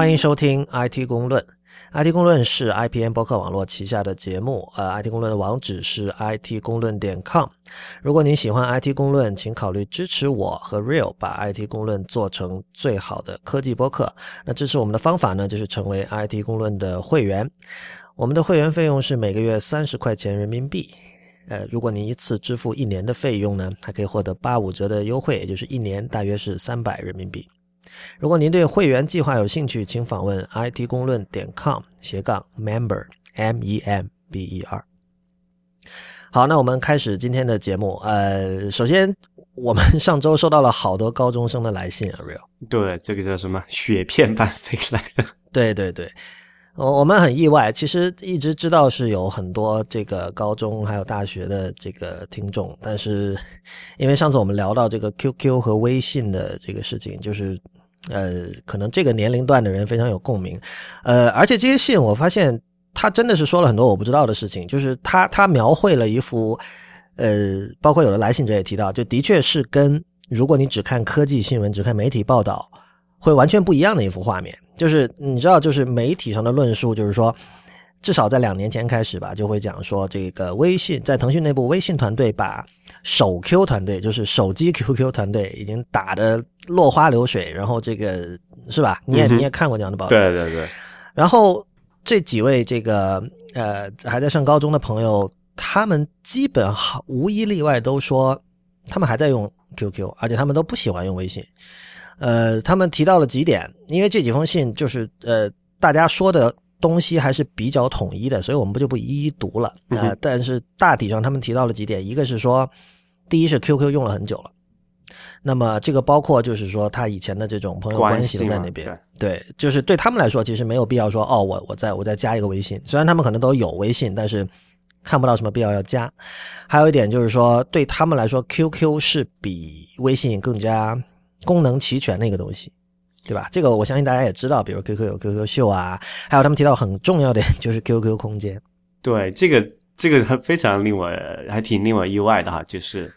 欢迎收听 IT 公论。IT 公论是 IPN 博客网络旗下的节目，呃，IT 公论的网址是 IT 公论点 com。如果您喜欢 IT 公论，请考虑支持我和 Real 把 IT 公论做成最好的科技播客。那支持我们的方法呢，就是成为 IT 公论的会员。我们的会员费用是每个月三十块钱人民币。呃，如果您一次支付一年的费用呢，还可以获得八五折的优惠，也就是一年大约是三百人民币。如果您对会员计划有兴趣，请访问 it 公论点 com 斜杠 member m e m b e r。好，那我们开始今天的节目。呃，首先，我们上周收到了好多高中生的来信啊，real。对，这个叫什么？雪片般飞来的。对对对。我我们很意外，其实一直知道是有很多这个高中还有大学的这个听众，但是因为上次我们聊到这个 QQ 和微信的这个事情，就是呃，可能这个年龄段的人非常有共鸣，呃，而且这些信我发现他真的是说了很多我不知道的事情，就是他他描绘了一幅呃，包括有的来信者也提到，就的确是跟如果你只看科技新闻、只看媒体报道。会完全不一样的一幅画面，就是你知道，就是媒体上的论述，就是说，至少在两年前开始吧，就会讲说，这个微信在腾讯内部，微信团队把手 Q 团队，就是手机 QQ 团队，已经打得落花流水，然后这个是吧？你也你也看过这样的报道，对对对。然后这几位这个呃还在上高中的朋友，他们基本好无一例外都说，他们还在用 QQ，而且他们都不喜欢用微信。呃，他们提到了几点，因为这几封信就是呃，大家说的东西还是比较统一的，所以我们不就不一一读了啊。但是大体上他们提到了几点，一个是说，第一是 QQ 用了很久了，那么这个包括就是说他以前的这种朋友关系在那边，对，就是对他们来说其实没有必要说哦，我我再我再加一个微信，虽然他们可能都有微信，但是看不到什么必要要加。还有一点就是说，对他们来说，QQ 是比微信更加。功能齐全的一个东西，对吧？这个我相信大家也知道，比如 QQ 有 QQ 秀啊，还有他们提到很重要的 就是 QQ 空间。对，这个这个非常令我还挺令我意外的哈，就是。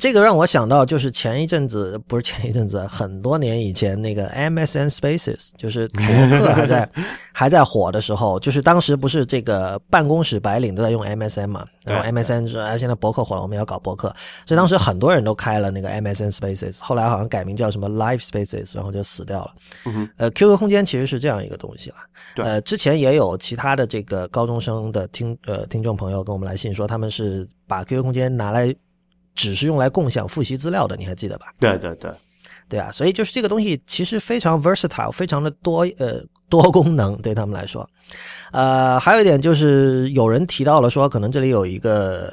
这个让我想到，就是前一阵子，不是前一阵子，很多年以前那个 MSN Spaces，就是博客还在 还在火的时候，就是当时不是这个办公室白领都在用 MSN 嘛，然后 MSN 说哎，现在博客火了，我们要搞博客，所以当时很多人都开了那个 MSN Spaces，后来好像改名叫什么 Live Spaces，然后就死掉了。呃，QQ 空间其实是这样一个东西了。呃，之前也有其他的这个高中生的听呃听众朋友跟我们来信说，他们是把 QQ 空间拿来。只是用来共享复习资料的，你还记得吧？对对对，对啊，所以就是这个东西其实非常 versatile，非常的多呃多功能对他们来说。呃，还有一点就是有人提到了说，可能这里有一个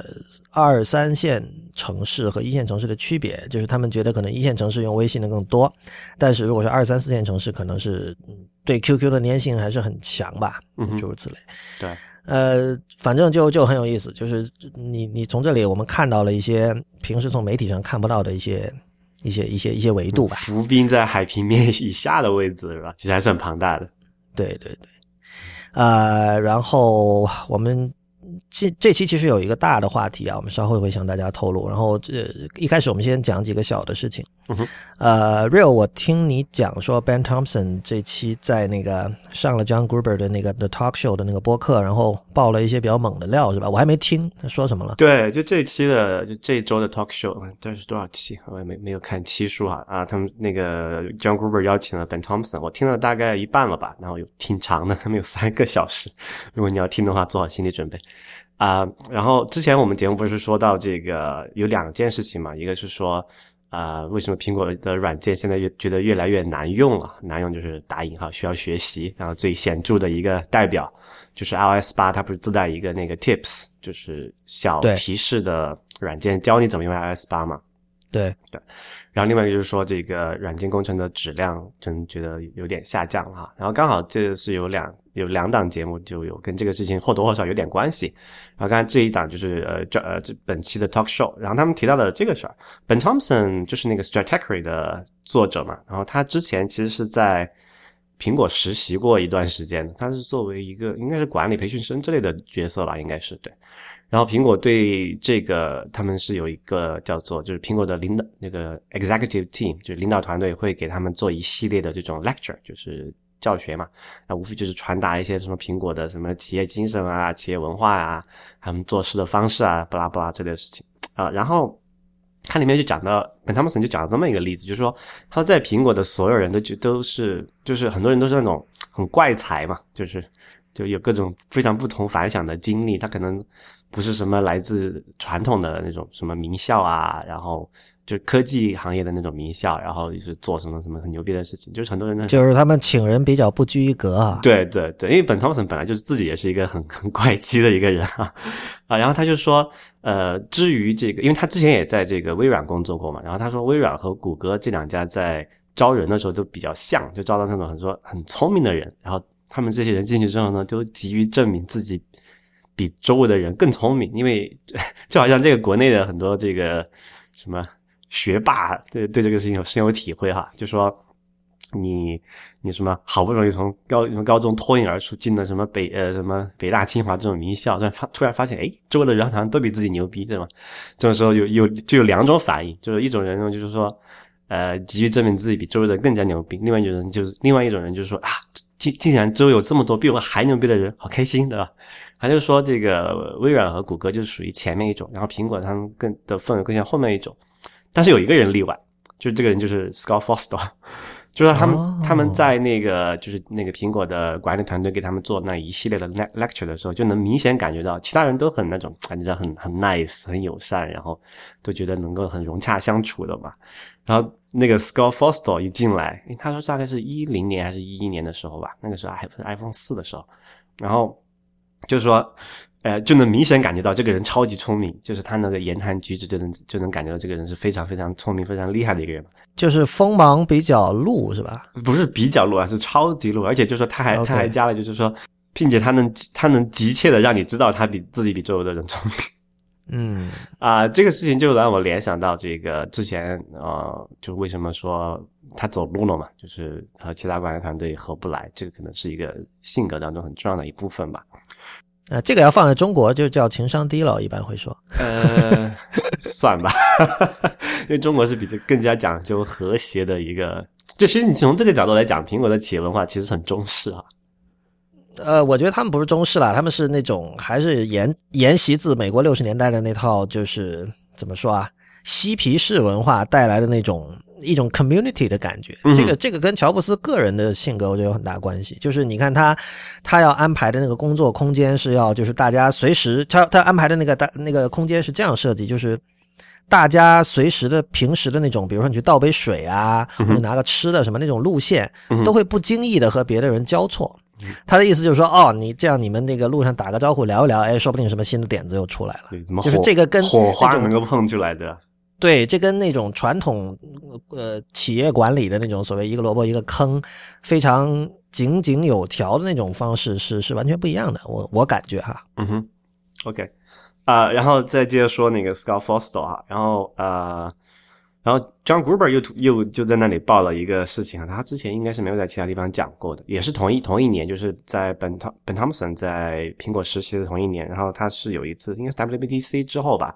二三线城市和一线城市的区别，就是他们觉得可能一线城市用微信的更多，但是如果是二三四线城市，可能是对 QQ 的粘性还是很强吧，诸如此类。对。呃，反正就就很有意思，就是你你从这里我们看到了一些平时从媒体上看不到的一些一些一些一些维度吧。浮冰在海平面以下的位置是吧？其实还是很庞大的。对对对，呃，然后我们。这这期其实有一个大的话题啊，我们稍后会向大家透露。然后这一开始我们先讲几个小的事情。呃，Real，我听你讲说 Ben Thompson 这期在那个上了 John Gruber 的那个 The Talk Show 的那个播客，然后爆了一些比较猛的料，是吧？我还没听他说什么了。对，就这一期的，就这一周的 Talk Show，这是多少期？我也没没有看期数啊啊！他们那个 John Gruber 邀请了 Ben Thompson，我听了大概一半了吧，然后有挺长的，他们有三个小时。如果你要听的话，做好心理准备。啊，然后之前我们节目不是说到这个有两件事情嘛，一个是说，啊，为什么苹果的软件现在越觉得越来越难用了？难用就是打引号，需要学习。然后最显著的一个代表就是 iOS 八，它不是自带一个那个 Tips，就是小提示的软件，教你怎么用 iOS 八嘛？对对。然后另外一个就是说，这个软件工程的质量真觉得有点下降哈。然后刚好这是有两有两档节目就有跟这个事情或多或少有点关系。然后刚才这一档就是呃这呃这本期的 talk show，然后他们提到的这个事儿，Ben Thompson 就是那个 Stratechery 的作者嘛。然后他之前其实是在苹果实习过一段时间，他是作为一个应该是管理培训生之类的角色吧，应该是对。然后苹果对这个，他们是有一个叫做，就是苹果的领导那个 executive team，就是领导团队会给他们做一系列的这种 lecture，就是教学嘛，那无非就是传达一些什么苹果的什么企业精神啊、企业文化啊、他们做事的方式啊，巴拉巴拉这类事情啊。然后它里面就讲到本汤姆森就讲了这么一个例子，就是说他在苹果的所有人都就都是就是很多人都是那种很怪才嘛，就是就有各种非常不同凡响的经历，他可能不是什么来自传统的那种什么名校啊，然后。就科技行业的那种名校，然后就是做什么什么很牛逼的事情，就是很多人呢就是他们请人比较不拘一格啊。对对对，因为本汤森本来就是自己也是一个很 很怪奇的一个人啊啊，然后他就说，呃，至于这个，因为他之前也在这个微软工作过嘛，然后他说微软和谷歌这两家在招人的时候都比较像，就招到那种很说很聪明的人，然后他们这些人进去之后呢，都急于证明自己比周围的人更聪明，因为 就好像这个国内的很多这个什么。学霸对对这个事情有深有体会哈，就说你你什么好不容易从高什么高中脱颖而出进了什么北呃什么北大清华这种名校，但发突然发现哎周围的人好像都比自己牛逼对吗？这种时候有有就有两种反应，就是一种人呢就是说呃急于证明自己比周围的更加牛逼，另外一种人就是另外一种人就是说啊竟竟然周围有这么多比我还牛逼的人，好开心对吧？他就说这个微软和谷歌就是属于前面一种，然后苹果他们更的氛围更像后面一种。但是有一个人例外，就是这个人就是 Scott Foster，就是他们他们在那个就是那个苹果的管理团队给他们做那一系列的 lecture 的时候，就能明显感觉到其他人都很那种你知道很很 nice 很友善，然后都觉得能够很融洽相处的嘛。然后那个 Scott Foster 一进来，他说大概是一零年还是一一年的时候吧，那个时候还不是 iPhone 四的时候，然后就是说。呃，就能明显感觉到这个人超级聪明，就是他那个言谈举止就能就能感觉到这个人是非常非常聪明、非常厉害的一个人。就是锋芒比较露，是吧？不是比较露啊，是超级露。而且就是说，他还他还加了，就是说，并且他能他能急切的让你知道他比自己比周围的人聪明。嗯啊，这个事情就让我联想到这个之前呃，就为什么说他走路了嘛，就是和其他管理团队合不来，这个可能是一个性格当中很重要的一部分吧。呃，这个要放在中国就叫情商低了，一般会说。呃，算吧，因为中国是比这更加讲究和谐的一个。就其实你从这个角度来讲，苹果的企业文化其实很中式啊。呃，我觉得他们不是中式啦，他们是那种还是沿沿袭自美国六十年代的那套，就是怎么说啊，嬉皮士文化带来的那种。一种 community 的感觉，这个这个跟乔布斯个人的性格我觉得有很大关系。就是你看他，他要安排的那个工作空间是要，就是大家随时他他安排的那个大那个空间是这样设计，就是大家随时的平时的那种，比如说你去倒杯水啊，或者拿个吃的什么那种路线，都会不经意的和别的人交错。他的意思就是说，哦，你这样你们那个路上打个招呼聊一聊，哎，说不定什么新的点子又出来了。就是这个跟火花能够碰出来的。对，这跟那种传统呃企业管理的那种所谓一个萝卜一个坑，非常井井有条的那种方式是是完全不一样的。我我感觉哈，嗯哼，OK，啊，然后再接着说那个 Scott Foster 哈，然后呃，然后 John Gruber 又又就在那里报了一个事情，他之前应该是没有在其他地方讲过的，也是同一同一年，就是在本汤本汤姆森在苹果实习的同一年，然后他是有一次应该是 WBTC 之后吧。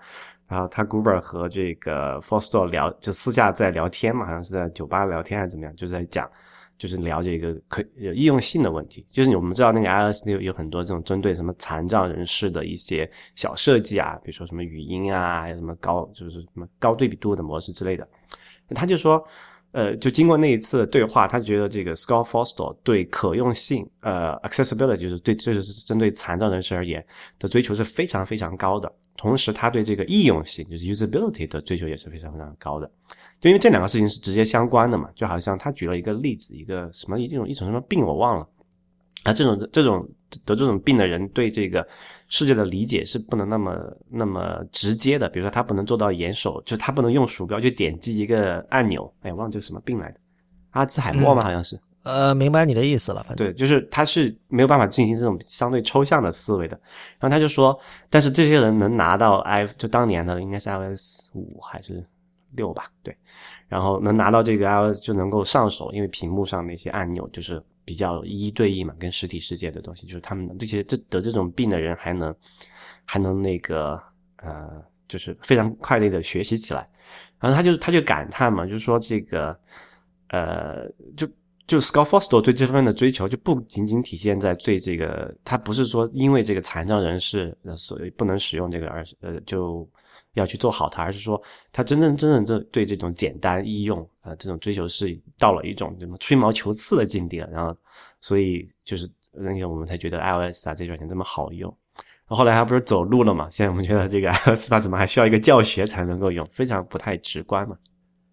然后他 Gruber 和这个 Foster 聊，就私下在聊天嘛，好像是在酒吧聊天还是怎么样，就在讲，就是了解一个可应用性的问题。就是我们知道那个 iOS 有有很多这种针对什么残障人士的一些小设计啊，比如说什么语音啊，还有什么高就是什么高对比度的模式之类的。他就说，呃，就经过那一次对话，他觉得这个 Scott Foster 对可用性，呃，accessibility 就是对，这就是针对残障人士而言的追求是非常非常高的。同时，他对这个易用性，就是 usability 的追求也是非常非常高的，就因为这两个事情是直接相关的嘛。就好像他举了一个例子，一个什么一种一种什么病我忘了，啊，这种这种得这种病的人对这个世界的理解是不能那么那么直接的。比如说，他不能做到眼手，就是他不能用鼠标去点击一个按钮。哎，忘记什么病来的，阿兹海默吗？好像是。呃，明白你的意思了。反正对，就是他是没有办法进行这种相对抽象的思维的。然后他就说，但是这些人能拿到 i，就当年的应该是 iOS 五还是六吧？对，然后能拿到这个 iOS 就能够上手，因为屏幕上那些按钮就是比较一一对一嘛，跟实体世界的东西，就是他们这些这得这种病的人还能还能那个呃，就是非常快乐的学习起来。然后他就他就感叹嘛，就是说这个呃就。就 Scott Forstall 对这方面的追求，就不仅仅体现在对这个，他不是说因为这个残障人士所以不能使用这个而呃就要去做好它，而是说他真正真正的对这种简单易用呃这种追求是到了一种什么吹毛求疵的境地了，然后所以就是那个我们才觉得 iOS 啊这软件这么好用。后来他不是走路了嘛？现在我们觉得这个 iOS 八怎么还需要一个教学才能够用，非常不太直观嘛？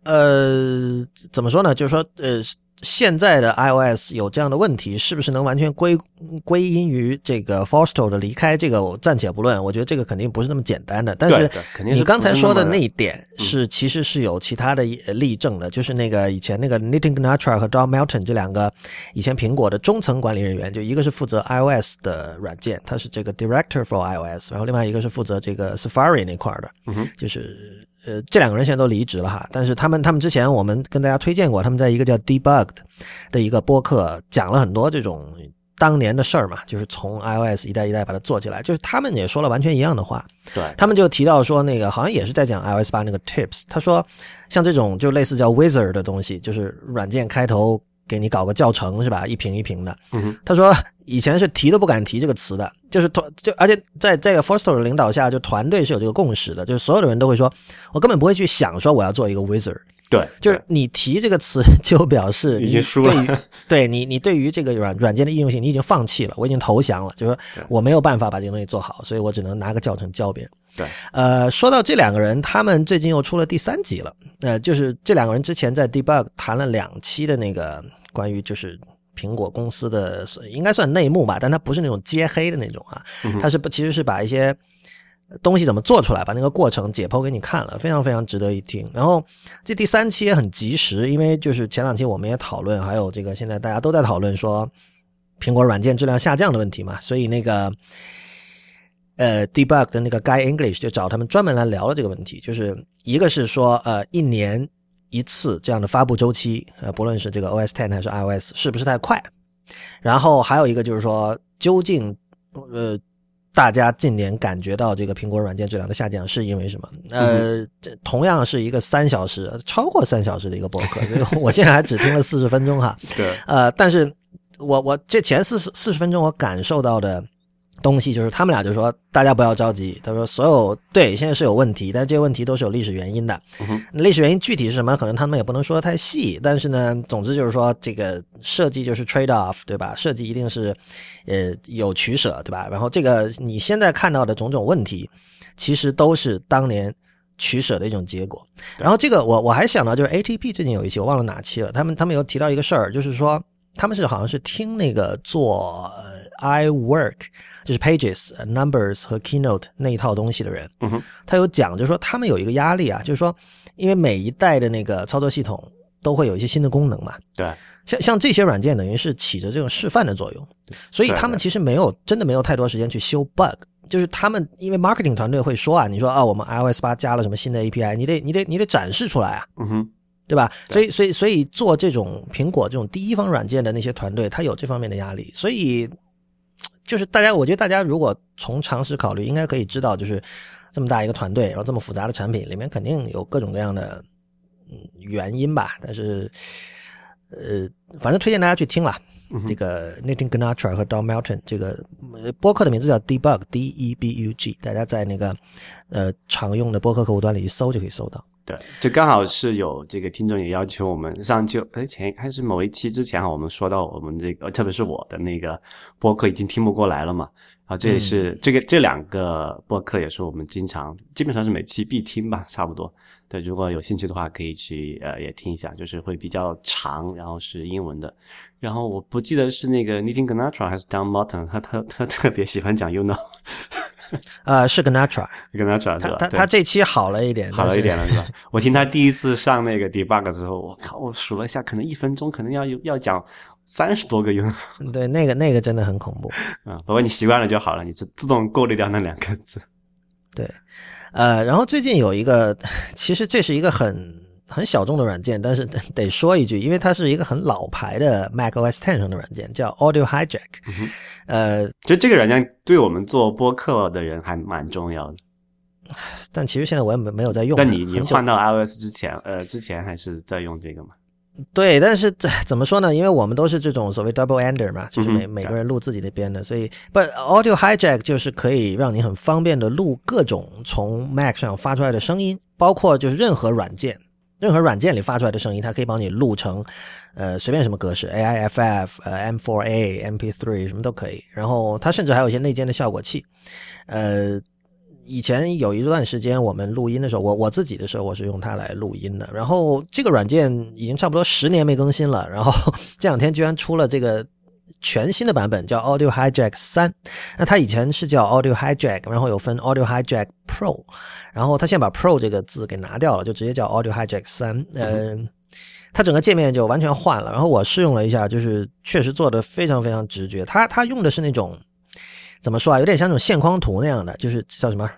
呃，怎么说呢？就是说，呃，现在的 iOS 有这样的问题，是不是能完全归归因于这个 Forstall 的离开？这个我暂且不论。我觉得这个肯定不是那么简单的。但是你刚才说的那一点是，其实是有其他的例证的。就是那个以前那个 Nitin Ganatra 和 Don Melton 这两个以前苹果的中层管理人员，就一个是负责 iOS 的软件，他是这个 Director for iOS，然后另外一个是负责这个 Safari 那块的，就是。呃，这两个人现在都离职了哈，但是他们他们之前我们跟大家推荐过，他们在一个叫 Debugged 的一个播客讲了很多这种当年的事儿嘛，就是从 iOS 一代一代把它做起来，就是他们也说了完全一样的话。对，他们就提到说那个好像也是在讲 iOS 八那个 Tips，他说像这种就类似叫 Wizard 的东西，就是软件开头。给你搞个教程是吧？一瓶一瓶的。他说以前是提都不敢提这个词的，就是团就而且在这个 Forster 的领导下，就团队是有这个共识的，就是所有的人都会说，我根本不会去想说我要做一个 Wizard。对，就是你提这个词 就表示已经输了。对你，你对于这个软软件的应用性，你已经放弃了，我已经投降了，就是说我没有办法把这个东西做好，所以我只能拿个教程教别人。对，呃，说到这两个人，他们最近又出了第三集了。呃，就是这两个人之前在 Debug 谈了两期的那个关于就是苹果公司的，应该算内幕吧，但他不是那种揭黑的那种啊，他是不其实是把一些东西怎么做出来，把那个过程解剖给你看了，非常非常值得一听。然后这第三期也很及时，因为就是前两期我们也讨论，还有这个现在大家都在讨论说苹果软件质量下降的问题嘛，所以那个。呃，debug 的那个 Guy English 就找他们专门来聊了这个问题，就是一个是说，呃，一年一次这样的发布周期，呃，不论是这个 OS Ten 还是 iOS，是不是太快？然后还有一个就是说，究竟，呃，大家近年感觉到这个苹果软件质量的下降是因为什么？呃，这同样是一个三小时，超过三小时的一个博客，这个我现在还只听了四十分钟哈。对。呃，但是我我这前四十四十分钟我感受到的。东西就是他们俩就说大家不要着急，他说所有对现在是有问题，但是这些问题都是有历史原因的。历史原因具体是什么，可能他们也不能说的太细。但是呢，总之就是说这个设计就是 trade off，对吧？设计一定是呃有取舍，对吧？然后这个你现在看到的种种问题，其实都是当年取舍的一种结果。然后这个我我还想到就是 ATP 最近有一期我忘了哪期了，他们他们有提到一个事儿，就是说他们是好像是听那个做。I work 就是 Pages、Numbers 和 Keynote 那一套东西的人，他有讲，就是说他们有一个压力啊，就是说，因为每一代的那个操作系统都会有一些新的功能嘛，对，像像这些软件等于是起着这种示范的作用，所以他们其实没有真的没有太多时间去修 bug，就是他们因为 marketing 团队会说啊，你说啊，我们 iOS 八加了什么新的 API，你得你得你得展示出来啊，嗯哼，对吧？所以所以所以做这种苹果这种第一方软件的那些团队，他有这方面的压力，所以。就是大家，我觉得大家如果从常识考虑，应该可以知道，就是这么大一个团队，然后这么复杂的产品，里面肯定有各种各样的嗯原因吧。但是，呃，反正推荐大家去听了这个 Nathan Ganatra 和 Don Melton 这个播客的名字叫 Debug，D E B U G，大家在那个呃常用的播客客户端里一搜就可以搜到。对，就刚好是有这个听众也要求我们上就，哎前还是某一期之前哈，我们说到我们这个，特别是我的那个播客已经听不过来了嘛，啊，这也是这个这两个播客也是我们经常基本上是每期必听吧，差不多。对，如果有兴趣的话，可以去呃也听一下，就是会比较长，然后是英文的。然后我不记得是那个 n i t n Ganatra 还是 Don Martin，他他他特别喜欢讲 You Know。呃，是 Ganatra，Ganatra 是吧？他他这期好了一点，好了一点了是吧？我听他第一次上那个 debug 之后，我靠，我数了一下，可能一分钟可能要要讲三十多个 U。对，那个那个真的很恐怖 啊！不过你习惯了就好了，你自自动过滤掉那两个字。对，呃，然后最近有一个，其实这是一个很。很小众的软件，但是得说一句，因为它是一个很老牌的 Mac OS Ten 上的软件，叫 Audio Hijack。呃，就这个软件对我们做播客的人还蛮重要的。但其实现在我也没没有在用。但你你换到 iOS 之前，呃，之前还是在用这个吗？对，但是这怎么说呢？因为我们都是这种所谓 double ender 嘛，就是每、嗯每个人录自己那边的，所以不 audio hijack 就是可以让你很方便的录各种从 Mac 上发出来的声音，包括就是任何软件，任何软件里发出来的声音，它可以帮你录成呃随便什么格式，AIFF、呃 M4A、MP3 什么都可以。然后它甚至还有一些内建的效果器，呃。以前有一段时间，我们录音的时候，我我自己的时候，我是用它来录音的。然后这个软件已经差不多十年没更新了，然后 这两天居然出了这个全新的版本，叫 Audio Hijack 三。那它以前是叫 Audio Hijack，然后有分 Audio Hijack Pro，然后它现在把 Pro 这个字给拿掉了，就直接叫 Audio Hijack 三。嗯、它整个界面就完全换了。然后我试用了一下，就是确实做的非常非常直觉。它它用的是那种。怎么说啊？有点像那种线框图那样的，就是叫什么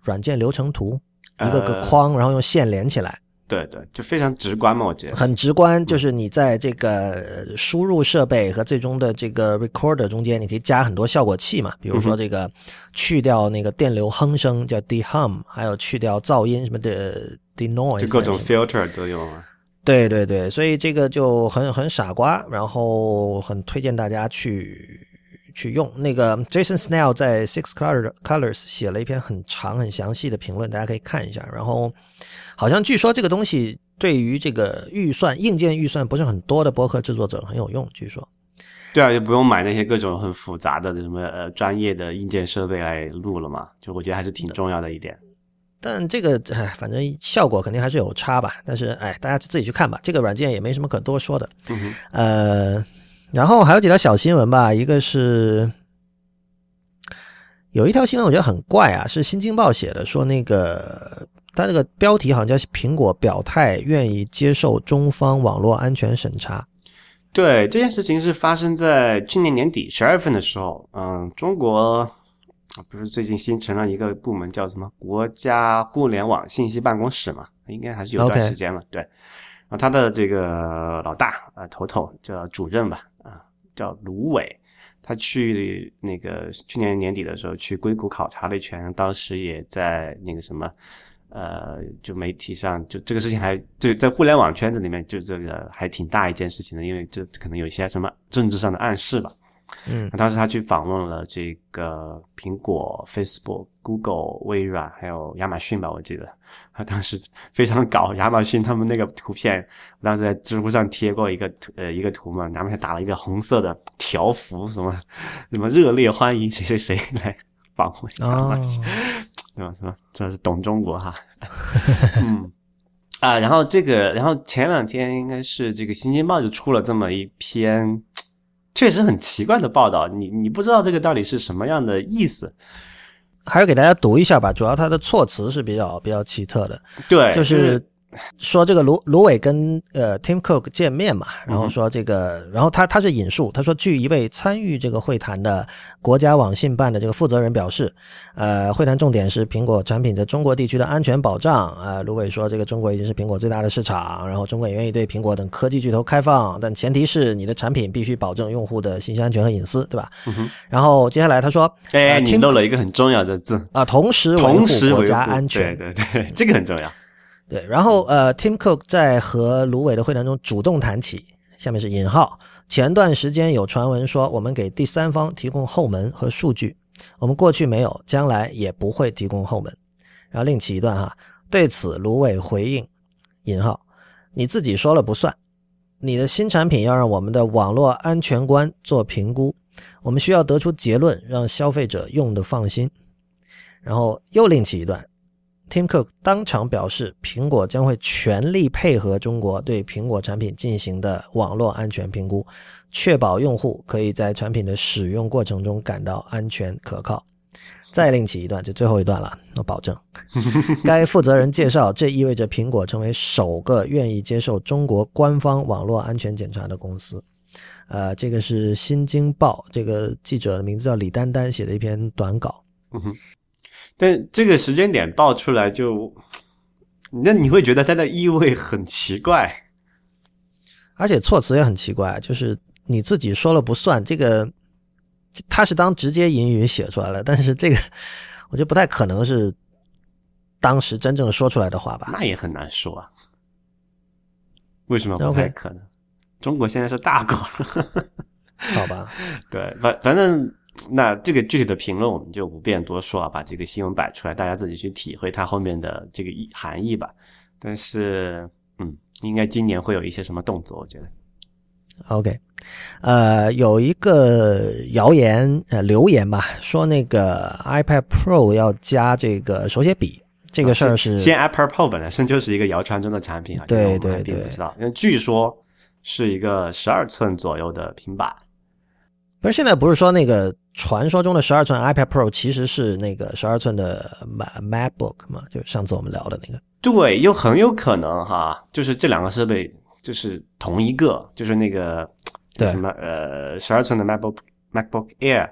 软件流程图，一个个呃框，然后用线连起来，对对，就非常直观嘛，我觉得。很直观。就是你在这个呃输入设备和最终的这个 recorder 中间，你可以加很多效果器嘛，比如说这个去掉那个电流哼声叫 dehum，还有去掉噪音什么的 denoise，就各种 filter 都有啊。对对对，所以这个就很很傻瓜，然后很推荐大家去去用。那个 Jason Snell 在 Six Color Colors 写了一篇很长很详细的评论，大家可以看一下。然后好像据说这个东西对于这个预算硬件预算不是很多的播客制作者很有用，据说。对啊，就不用买那些各种很复杂的什么呃专业的硬件设备来录了嘛。就我觉得还是挺重要的一点。但这个哎，反正效果肯定还是有差吧。但是哎，大家自己去看吧。这个软件也没什么可多说的。嗯哼，呃，然后还有几条小新闻吧，一个是有一条新闻我觉得很怪啊，是《新京报》写的，说那个它这个标题好像叫“苹果表态愿意接受中方网络安全审查对，这件事情是发生在去年年底十二月份的时候。嗯，中国不是最近新成了一个部门叫什么国家互联网信息办公室嘛？应该还是有段时间了。对，然后他的这个老大啊、呃头头叫主任吧，啊、叫卢伟。他去那个去年年底的时候去硅谷考察了一圈，当时也在那个什么，呃，就媒体上就这个事情还就在互联网圈子里面就这个还挺大一件事情的，因为这可能有一些什么政治上的暗示吧。”。嗯当时他去访问了这个苹果、Facebook、Google、微软，还有亚马逊吧，我记得。他当时非常搞亚马逊他们那个图片，我当时在知乎上贴过一个图，呃，一个图嘛，亚马逊打了一个红色的条幅，什么什么热烈欢迎谁谁谁来访问亚马哦 逊，对吧？什么这是懂中国哈，嗯。啊，然后这个，然后前两天应该是这个《新京报》就出了这么一篇，确实很奇怪的报道，你你不知道这个到底是什么样的意思。还是给大家读一下吧，主要它的措辞是比较比较奇特的。对，就是说这个卢卢伟跟呃 Tim Cook 见面嘛，然后说这个，然后他他是引述，他说据一位参与这个会谈的国家网信办的这个负责人表示，呃，会谈重点是苹果产品在中国地区的安全保障。呃，卢伟说这个中国已经是苹果最大的市场，然后中国也愿意对苹果等科技巨头开放，但前提是你的产品必须保证用户的信息安全和隐私，对吧？然后接下来他说，哎，呃你漏了一个很重要的字，啊、同时维护国家安全，对对对，这个很重要。对，然后呃，Tim Cook 在和卢伟的会谈中主动谈起，下面是引号。前段时间有传闻说，我们给第三方提供后门和数据，我们过去没有，将来也不会提供后门。然后另起一段哈，对此卢伟回应，引号，你自己说了不算，你的新产品要让我们的网络安全官做评估，我们需要得出结论，让消费者用的放心。然后又另起一段。Tim Cook 当场表示，苹果将会全力配合中国对苹果产品进行的网络安全评估，确保用户可以在产品的使用过程中感到安全可靠。再另起一段，就最后一段了，我保证。该负责人介绍，这意味着苹果成为首个愿意接受中国官方网络安全检查的公司。呃，这个是《新京报》这个记者的名字叫李丹丹写的一篇短稿。但这个时间点爆出来就，那你会觉得它的意味很奇怪。而且措辞也很奇怪，就是你自己说了不算，这个他是当直接引语写出来了，但是这个 我觉得不太可能是当时真正说出来的话吧。那也很难说啊。为什么不太可能？中国现在是大国，好吧？对，反反正那这个具体的评论我们就不便多说啊，把这个新闻摆出来，大家自己去体会它后面的这个意含义吧。但是，嗯，应该今年会有一些什么动作，我觉得。OK，呃，有一个谣言呃留言吧，说那个 iPad Pro 要加这个手写笔，这个事儿是现在 iPad Pro 本身就是一个谣传中的产品啊，对对对并不知道，因为据说是一个十二寸左右的平板。不是现在不是说那个传说中的十二寸 iPad Pro 其实是那个十二寸的 Mac MacBook 嘛？就是上次我们聊的那个。对，又很有可能哈，就是这两个设备就是同一个，就是那个对什么呃十二寸的 MacBook MacBook Air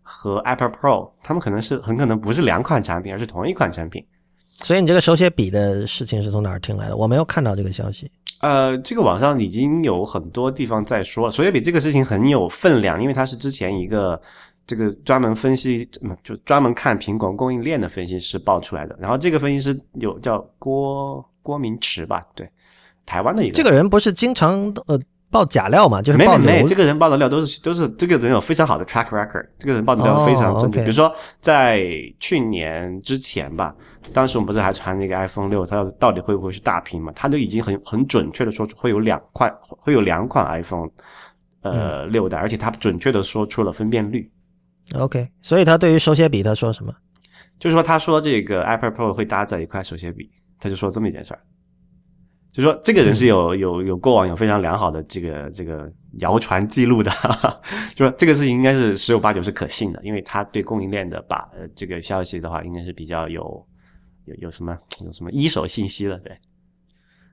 和 iPad Pro，他们可能是很可能不是两款产品，而是同一款产品。所以你这个手写笔的事情是从哪儿听来的？我没有看到这个消息。呃，这个网上已经有很多地方在说，所以比这个事情很有分量，因为他是之前一个这个专门分析，就专门看苹果供应链的分析师爆出来的。然后这个分析师有叫郭郭明池吧，对，台湾的一个这个人不是经常呃爆假料嘛？就是没没这个人报的料都是都是这个人有非常好的 track record，这个人报的料非常正确。比如说在去年之前吧，当时我们不是还传那个 iPhone 六，它到底会不会是大屏嘛？他都已经很很准确的说出会有两块会有两款 iPhone，呃六代，而且他准确的说出了分辨率。OK，所以他对于手写笔他说什么？就是说，他说这个 iPad Pro 会搭载一块手写笔，他就说这么一件事儿。就说这个人是有有有过往有非常良好的这个这个谣传记录的，哈哈，就说这个事情应该是十有八九是可信的，因为他对供应链的把呃这个消息的话，应该是比较有有有什么有什么一手信息了，对，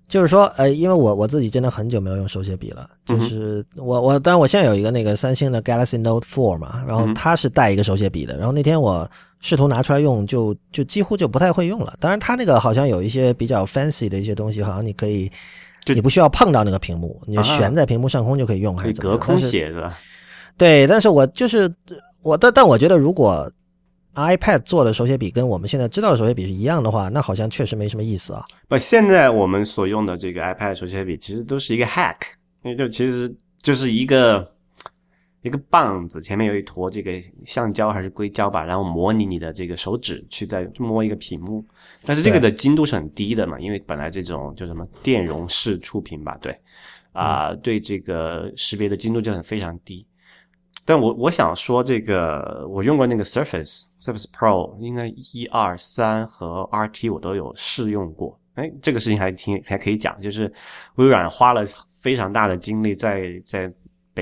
就是说，呃，因为我我自己真的很久没有用手写笔了，就是我我当然我现在有一个那个三星的 Galaxy Note 4嘛，然后它是带一个手写笔的，然后那天我试图拿出来用，就就几乎就不太会用了。当然，它那个好像有一些比较 fancy 的一些东西，好像你可以，就你不需要碰到那个屏幕，你就啊悬在屏幕上空就可以用，还可以是怎么样隔空。写是吧？对，但是我就是我，但但我觉得如果 iPad 做的手写笔跟我们现在知道的手写笔是一样的话，那好像确实没什么意思啊。不，现在我们所用的这个 iPad 手写笔其实都是一个 hack，那就其实就是一个一个棒子，前面有一坨这个橡胶还是硅胶吧，然后模拟你的这个手指去再摸一个屏幕，但是这个的精度是很低的嘛，因为本来这种就什么电容式触屏吧，对，啊、对这个识别的精度就很非常低。但我我想说，这个我用过那个 Surface Surface Pro，应该一二三和 RT 我都有试用过。哎，这个事情还挺还可以讲，就是微软花了非常大的精力在在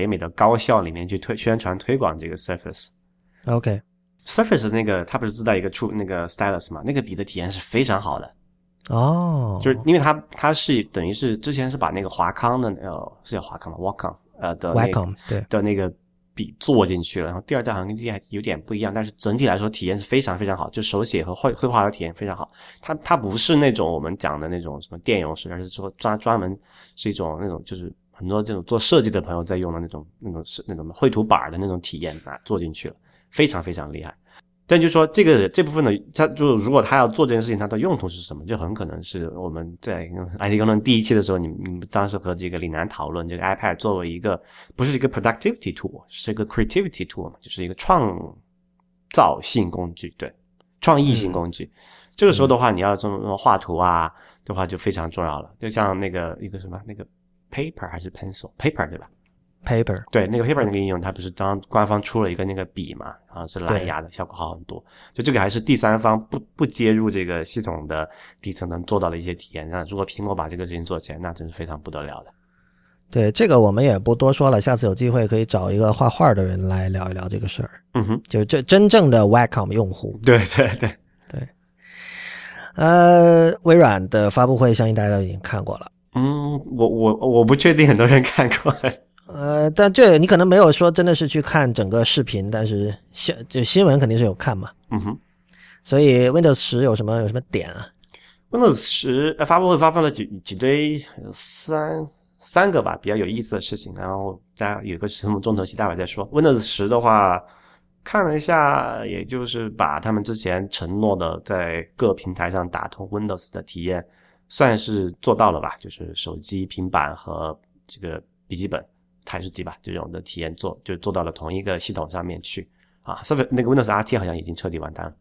北美的高校里面去推宣传推广这个 Surface。OK，Surface 那个它不是自带一个触那个 stylus 嘛？那个笔的体验是非常好的，哦，就是因为它它是等于是之前是把那个华康的呃是叫华康吗？Wacom 呃的那个 Wacom 对的那个笔做进去了，然后第二代好像跟第一代有点不一样，但是整体来说体验是非常非常好，就手写和绘绘画的体验非常好。它它不是那种我们讲的那种什么电容式，而是说专专门是一种那种就是很多这种做设计的朋友在用的那种那种是那种绘图板的那种体验啊，做进去了，非常非常厉害。但就说这个这部分的，他就如果他要做这件事情，它的用途是什么？就很可能是我们在 IT 公论第一期的时候，你你们当时和这个李楠讨论，这个 iPad 作为一个不是一个 productivity tool，是一个 creativity tool 嘛，就是一个创造性工具，对，创意性工具。这个时候的话，你要这么画图啊的话，就非常重要了。就像那个一个什么那个 paper 还是 pencil，paper 对吧？paper 对，那个 Paper 那个应用，它不是当官方出了一个那个笔嘛，然后是蓝牙的，效果好很多。就这个还是第三方不不接入这个系统的底层能做到的一些体验。那如果苹果把这个事情做起来，那真是非常不得了的。对这个我们也不多说了，下次有机会可以找一个画画的人来聊一聊这个事儿，嗯哼，就是这真正的 Wacom 用户。对对对，呃，微软的发布会相信大家都已经看过了。嗯，我我我不确定很多人看过。呃，但这你可能没有说真的是去看整个视频，但是新就新闻肯定是有看嘛。嗯哼所以 Windows 十有什么有什么点啊？，Windows 十呃发布会发布了几几堆三三个吧比较有意思的事情，然后再有个什么重头戏，待会儿再说。Windows 十的话，看了一下，也就是把他们之前承诺的在各平台上打通 Windows 的体验算是做到了吧，就是手机、平板和这个笔记本、台式机吧这种的体验做，就做到了同一个系统上面去啊。设备那个 Windows RT 好像已经彻底完蛋了。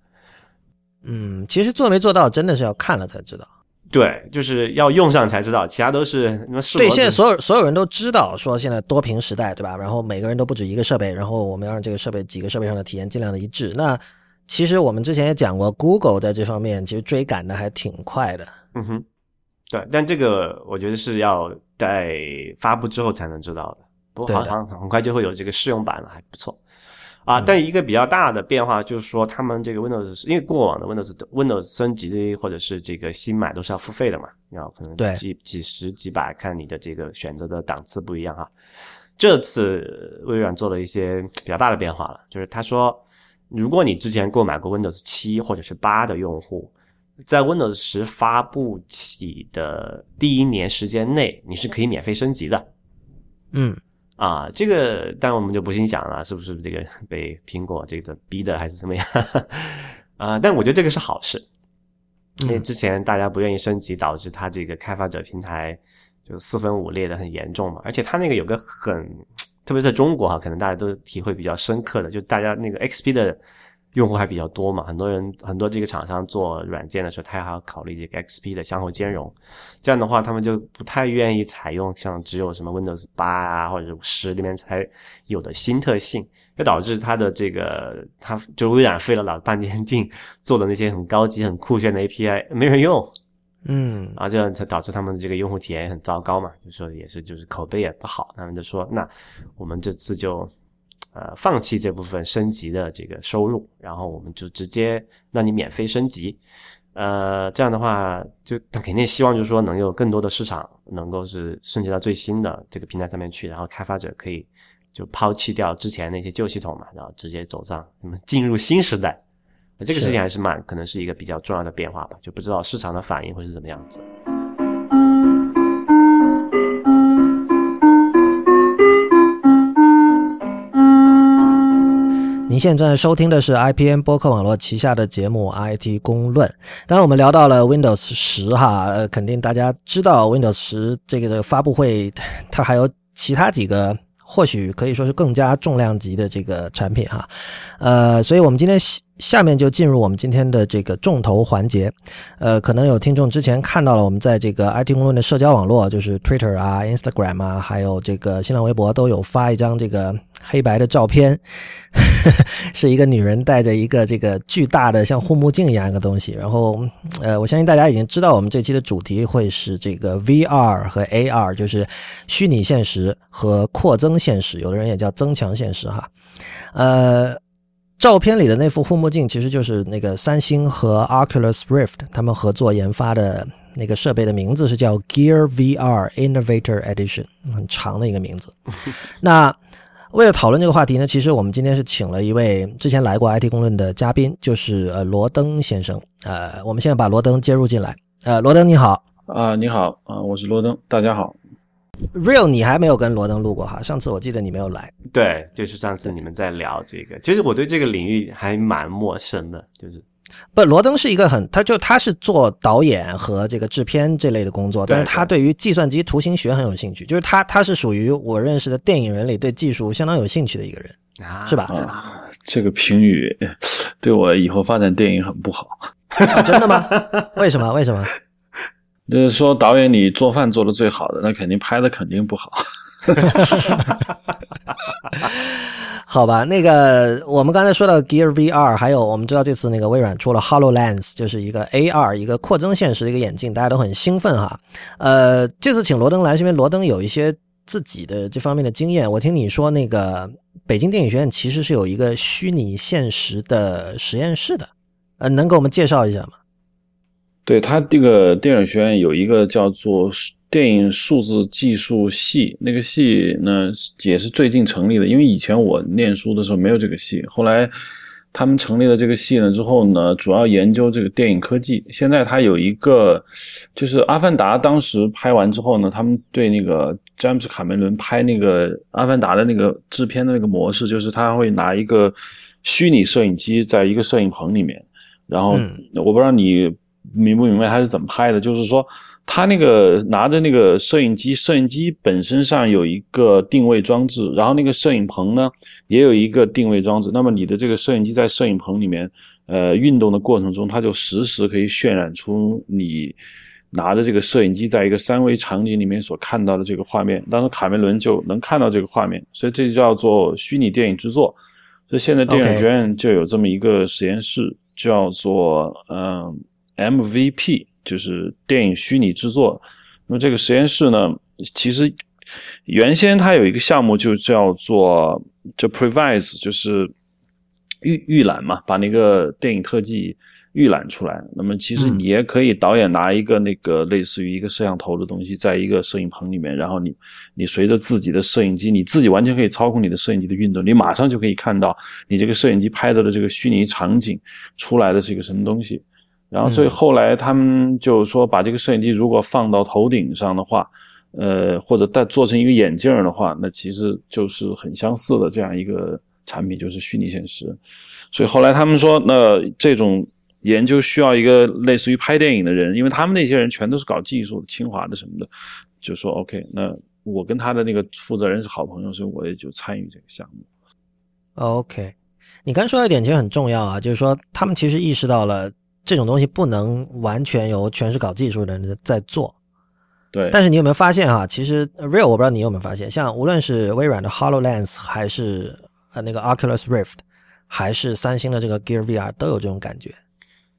嗯，其实做没做到真的是要看了才知道。对，就是要用上才知道，其他都是什么？对，现在所有所有人都知道说现在多屏时代，对吧？然后每个人都不止一个设备，然后我们要让这个设备几个设备上的体验尽量的一致。那其实我们之前也讲过，Google 在这方面其实追赶的还挺快的。嗯哼，对，但这个我觉得是要在发布之后才能知道的。不过好像很快就会有这个试用版了，还不错。啊，但一个比较大的变化就是说，他们这个 Windows，因为过往的 Windows Windows 升级或者是这个新买都是要付费的嘛，然后可能几几十几百，看你的这个选择的档次不一样哈。这次微软做了一些比较大的变化了，就是他说，如果你之前购买过 Windows 七或者是八的用户，在 Windows 十发布起的第一年时间内，你是可以免费升级的。嗯。啊，这个但我们就不心想了，是不是这个被苹果这个逼的，还是怎么样？啊，但我觉得这个是好事，因为之前大家不愿意升级，导致它这个开发者平台就四分五裂的很严重嘛。而且它那个有个很，特别在中国哈，可能大家都体会比较深刻的，就大家那个 XP 的。用户还比较多嘛，很多人很多这个厂商做软件的时候，他还要考虑这个 XP 的相互兼容。这样的话，他们就不太愿意采用像只有什么 Windows 八啊或者十里面才有的新特性，就导致它的这个，它就微软费了老半天劲做的那些很高级、很酷炫的 API 没人用，嗯，然后，这样才导致他们的这个用户体验很糟糕嘛，就说也是就是口碑也不好，他们就说那我们这次就。呃，放弃这部分升级的这个收入，然后我们就直接让你免费升级。呃，这样的话，就他肯定希望就是说能有更多的市场能够是升级到最新的这个平台上面去，然后开发者可以就抛弃掉之前那些旧系统嘛，然后直接走上什么进入新时代。这个事情还是蛮可能是一个比较重要的变化吧，就不知道市场的反应会是怎么样子。您现在收听的是 IPN 播客网络旗下的节目 IT 公论。刚刚我们聊到了 Windows 十哈，呃，肯定大家知道 Windows 十这个的发布会，它还有其他几个。或许可以说是更加重量级的这个产品哈，呃，所以我们今天下面就进入我们今天的这个重头环节，呃，可能有听众之前看到了我们在这个 IT 公论的社交网络，就是 Twitter 啊、Instagram 啊，还有这个新浪微博都有发一张这个黑白的照片，是一个女人戴着一个这个巨大的像护目镜一样一个东西，然后呃，我相信大家已经知道我们这期的主题会是这个 VR 和 AR，就是虚拟现实和扩增。现实，有的人也叫增强现实哈。呃，照片里的那副护目镜其实就是那个三星和 Oculus Rift 他们合作研发的那个设备的名字是叫 Gear VR Innovator Edition，很长的一个名字。那为了讨论这个话题呢，其实我们今天是请了一位之前来过 IT 公论的嘉宾，就是呃罗登先生。呃，我们现在把罗登接入进来。呃，罗登你好。啊，你好啊，我是罗登，大家好。Real，你还没有跟罗登录过哈？上次我记得你没有来。对，就是上次你们在聊这个，其实我对这个领域还蛮陌生的。就是不，罗登是一个很，他就他是做导演和这个制片这类的工作，但是他对于计算机图形学很有兴趣。就是他，他是属于我认识的电影人里对技术相当有兴趣的一个人，啊是吧？啊，这个评语对我以后发展电影很不好。真的吗？为什么？为什么？就是说，导演你做饭做的最好的，那肯定拍的肯定不好。好吧，那个我们刚才说到 Gear VR，还有我们知道这次那个微软出了 HoloLens，就是一个 AR 一个扩增现实的一个眼镜，大家都很兴奋哈。呃，这次请罗登来是因为罗登有一些自己的这方面的经验。我听你说，那个北京电影学院其实是有一个虚拟现实的实验室的，呃，能给我们介绍一下吗？对他这个电影学院有一个叫做电影数字技术系，那个系呢也是最近成立的。因为以前我念书的时候没有这个系，后来他们成立了这个系呢之后呢，主要研究这个电影科技。现在他有一个，就是《阿凡达》当时拍完之后呢，他们对那个詹姆斯卡梅伦拍那个《阿凡达》的那个制片的那个模式，就是他会拿一个虚拟摄影机在一个摄影棚里面，然后我不知道你。明不明白他是怎么拍的，就是说他那个拿着那个摄影机，摄影机本身上有一个定位装置，然后那个摄影棚呢也有一个定位装置。那么你的这个摄影机在摄影棚里面，呃，运动的过程中，它就实时可以渲染出你拿着这个摄影机在一个三维场景里面所看到的这个画面。当时卡梅伦就能看到这个画面，所以这就叫做虚拟电影制作。所以现在电影学院就有这么一个实验室，叫做嗯 MVP，就是电影虚拟制作。那么这个实验室呢，其实原先它有一个项目就叫做就 Previse，就是预预览嘛，把那个电影特技。预览出来，那么其实你也可以导演拿一个那个类似于一个摄像头的东西，在一个摄影棚里面，然后你你随着自己的摄影机，你自己完全可以操控你的摄影机的运动，你马上就可以看到你这个摄影机拍到的这个虚拟场景出来的是一个什么东西。然后所以后来他们就说，把这个摄影机如果放到头顶上的话，呃，或者戴做成一个眼镜的话，那其实就是很相似的这样一个产品，就是虚拟现实。所以后来他们说，那这种。研究需要一个类似于拍电影的人，因为他们那些人全都是搞技术的，清华的什么的，就说 OK，那我跟他的那个负责人是好朋友，所以我也就参与这个项目。OK，你刚说一点其实很重要啊，就是说他们其实意识到了这种东西不能完全由全是搞技术的人在做。对。但是你有没有发现哈？其实 Real 我不知道你有没有发现，像无论是微软的 Hololens 还是呃那个 Oculus Rift，还是三星的这个 Gear VR，都有这种感觉。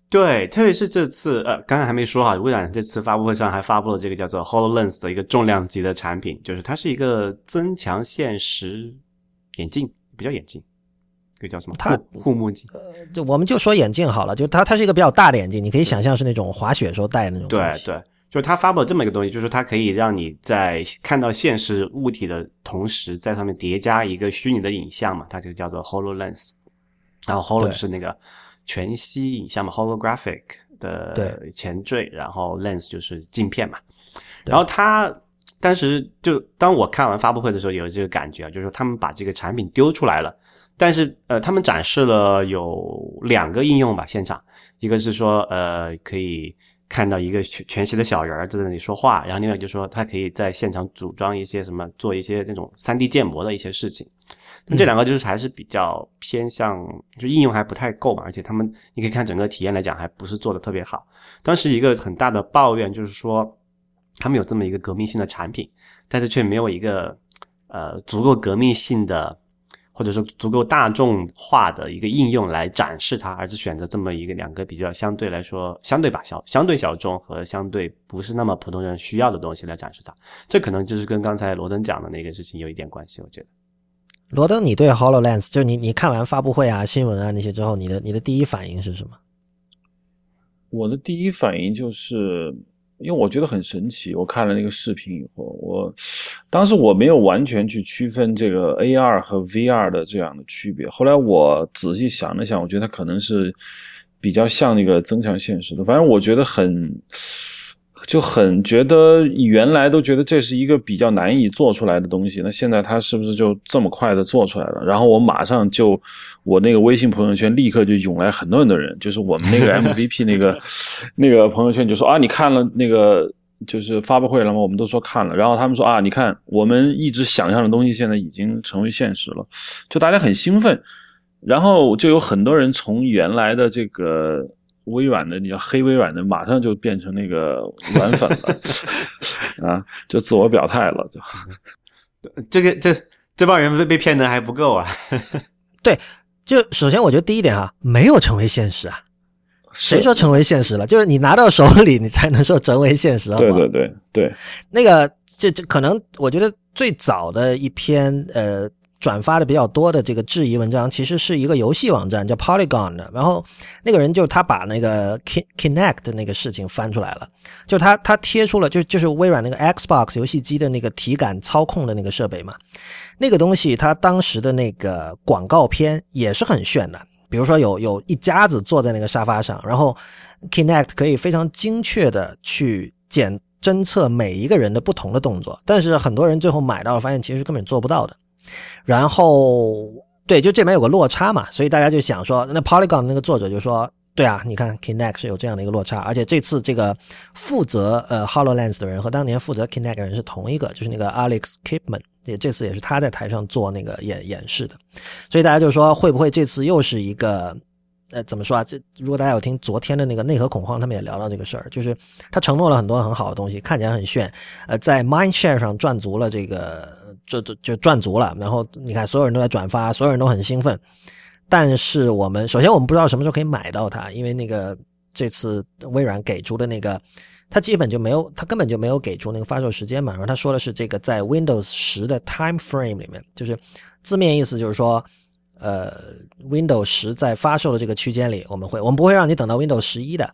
对，特别是这次，呃，刚才还没说哈，微软这次发布会上还发布了这个叫做 Hololens 的一个重量级的产品，就是它是一个增强现实眼镜，不叫眼镜，这个叫什么？它护目镜。呃，就我们就说眼镜好了，就它它是一个比较大的眼镜，你可以想象是那种滑雪时候戴的那种。对对，就是它发布了这么一个东西，就是它可以让你在看到现实物体的同时，在上面叠加一个虚拟的影像嘛，它就叫做 Hololens，然后 Holo 是那个。全息影像嘛，holographic 的前缀，然后 lens 就是镜片嘛。然后他当时就当我看完发布会的时候，有这个感觉啊，就是说他们把这个产品丢出来了，但是呃，他们展示了有两个应用吧，现场一个是说呃可以看到一个全全息的小人儿在那里说话，然后另外就是说他可以在现场组装一些什么，做一些那种三 D 建模的一些事情。那这两个就是还是比较偏向，就应用还不太够嘛，而且他们你可以看整个体验来讲，还不是做的特别好。当时一个很大的抱怨就是说，他们有这么一个革命性的产品，但是却没有一个呃足够革命性的，或者说足够大众化的一个应用来展示它，而是选择这么一个两个比较相对来说相对吧小相对小众和相对不是那么普通人需要的东西来展示它。这可能就是跟刚才罗登讲的那个事情有一点关系，我觉得。罗登，你对 Hololens 就你你看完发布会啊、新闻啊那些之后，你的你的第一反应是什么？我的第一反应就是，因为我觉得很神奇。我看了那个视频以后，我当时我没有完全去区分这个 AR 和 VR 的这样的区别。后来我仔细想了想，我觉得它可能是比较像那个增强现实的。反正我觉得很。就很觉得原来都觉得这是一个比较难以做出来的东西，那现在它是不是就这么快的做出来了？然后我马上就我那个微信朋友圈立刻就涌来很多很多人，就是我们那个 MVP 那个那个朋友圈就说啊，你看了那个就是发布会了吗？我们都说看了，然后他们说啊，你看我们一直想象的东西现在已经成为现实了，就大家很兴奋，然后就有很多人从原来的这个。微软的，你要黑微软的，马上就变成那个软粉了，啊，就自我表态了，就这个这这帮人被被骗的还不够啊？对，就首先我觉得第一点啊，没有成为现实啊，谁说成为现实了？就是你拿到手里，你才能说成为现实，对对对对，那个这这可能我觉得最早的一篇呃。转发的比较多的这个质疑文章，其实是一个游戏网站叫 Polygon 的。然后那个人就他把那个 Kinect 那个事情翻出来了，就他他贴出了就就是微软那个 Xbox 游戏机的那个体感操控的那个设备嘛。那个东西他当时的那个广告片也是很炫的，比如说有有一家子坐在那个沙发上，然后 Kinect 可以非常精确的去检侦测每一个人的不同的动作。但是很多人最后买到了，发现其实根本做不到的。然后，对，就这边有个落差嘛，所以大家就想说，那 Polygon 那个作者就说，对啊，你看 Kinect 是有这样的一个落差，而且这次这个负责呃 Hololens 的人和当年负责 Kinect 的人是同一个，就是那个 Alex Kipman，也这次也是他在台上做那个演演示的，所以大家就说会不会这次又是一个呃怎么说啊？这如果大家有听昨天的那个内核恐慌，他们也聊到这个事儿，就是他承诺了很多很好的东西，看起来很炫，呃，在 Mindshare 上赚足了这个，就就就赚足了，然后你看所有人都在转发，所有人都很兴奋。但是我们首先我们不知道什么时候可以买到它，因为那个这次微软给出的那个，它基本就没有，它根本就没有给出那个发售时间嘛。然后他说的是这个在 Windows 十的 time frame 里面，就是字面意思就是说，呃，Windows 十在发售的这个区间里，我们会我们不会让你等到 Windows 十一的，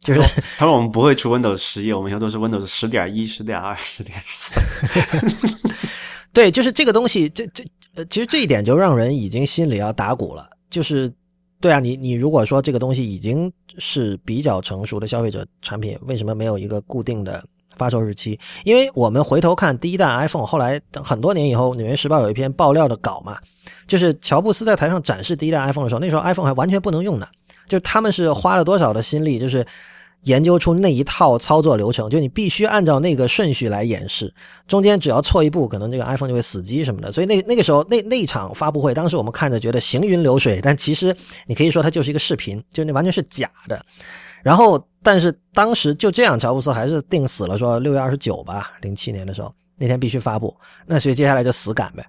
就是他说我们不会出 Windows 十一，我们以后都是 Windows 十点一、十点二、十点三。对，就是这个东西，这这呃，其实这一点就让人已经心里要打鼓了。就是，对啊，你你如果说这个东西已经是比较成熟的消费者产品，为什么没有一个固定的发售日期？因为我们回头看第一代 iPhone，后来很多年以后，《纽约时报》有一篇爆料的稿嘛，就是乔布斯在台上展示第一代 iPhone 的时候，那时候 iPhone 还完全不能用呢，就是他们是花了多少的心力，就是。研究出那一套操作流程，就你必须按照那个顺序来演示，中间只要错一步，可能这个 iPhone 就会死机什么的。所以那那个时候那那场发布会，当时我们看着觉得行云流水，但其实你可以说它就是一个视频，就那完全是假的。然后，但是当时就这样，乔布斯还是定死了，说六月二十九吧，零七年的时候那天必须发布。那所以接下来就死赶呗。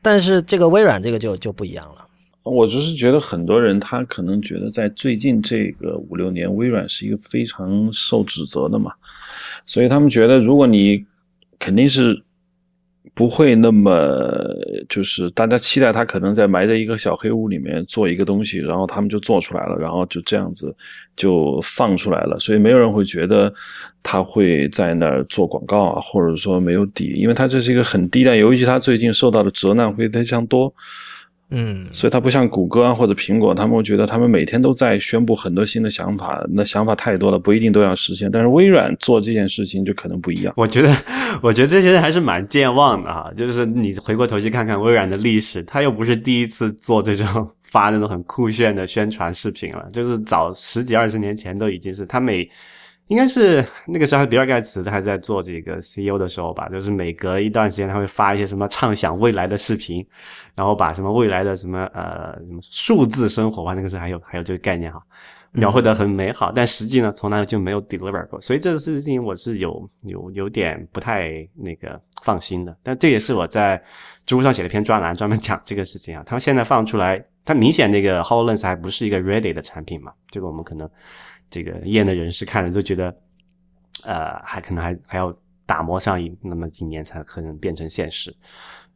但是这个微软这个就就不一样了。我就是觉得很多人他可能觉得在最近这个五六年，微软是一个非常受指责的嘛，所以他们觉得如果你肯定是不会那么就是大家期待他可能在埋在一个小黑屋里面做一个东西，然后他们就做出来了，然后就这样子就放出来了，所以没有人会觉得他会在那儿做广告啊，或者说没有底，因为他这是一个很低端，尤其他最近受到的责难会非常多。嗯，所以它不像谷歌啊或者苹果，他们会觉得他们每天都在宣布很多新的想法，那想法太多了，不一定都要实现。但是微软做这件事情就可能不一样。我觉得，我觉得这些人还是蛮健忘的哈。就是你回过头去看看微软的历史，他又不是第一次做这种发那种很酷炫的宣传视频了，就是早十几二十年前都已经是他每。应该是那个时候，比尔盖茨他还在做这个 CEO 的时候吧，就是每隔一段时间他会发一些什么畅想未来的视频，然后把什么未来的什么呃什么数字生活吧，那个时候还有还有这个概念哈，描绘的很美好，但实际呢从来就没有 deliver 过，所以这个事情我是有有有点不太那个放心的。但这也是我在知乎上写了篇专栏，专门讲这个事情啊。他们现在放出来，它明显那个 Hololens 还不是一个 ready 的产品嘛，这个我们可能。这个业内人士看了都觉得，呃，还可能还还要打磨上一那么几年才可能变成现实，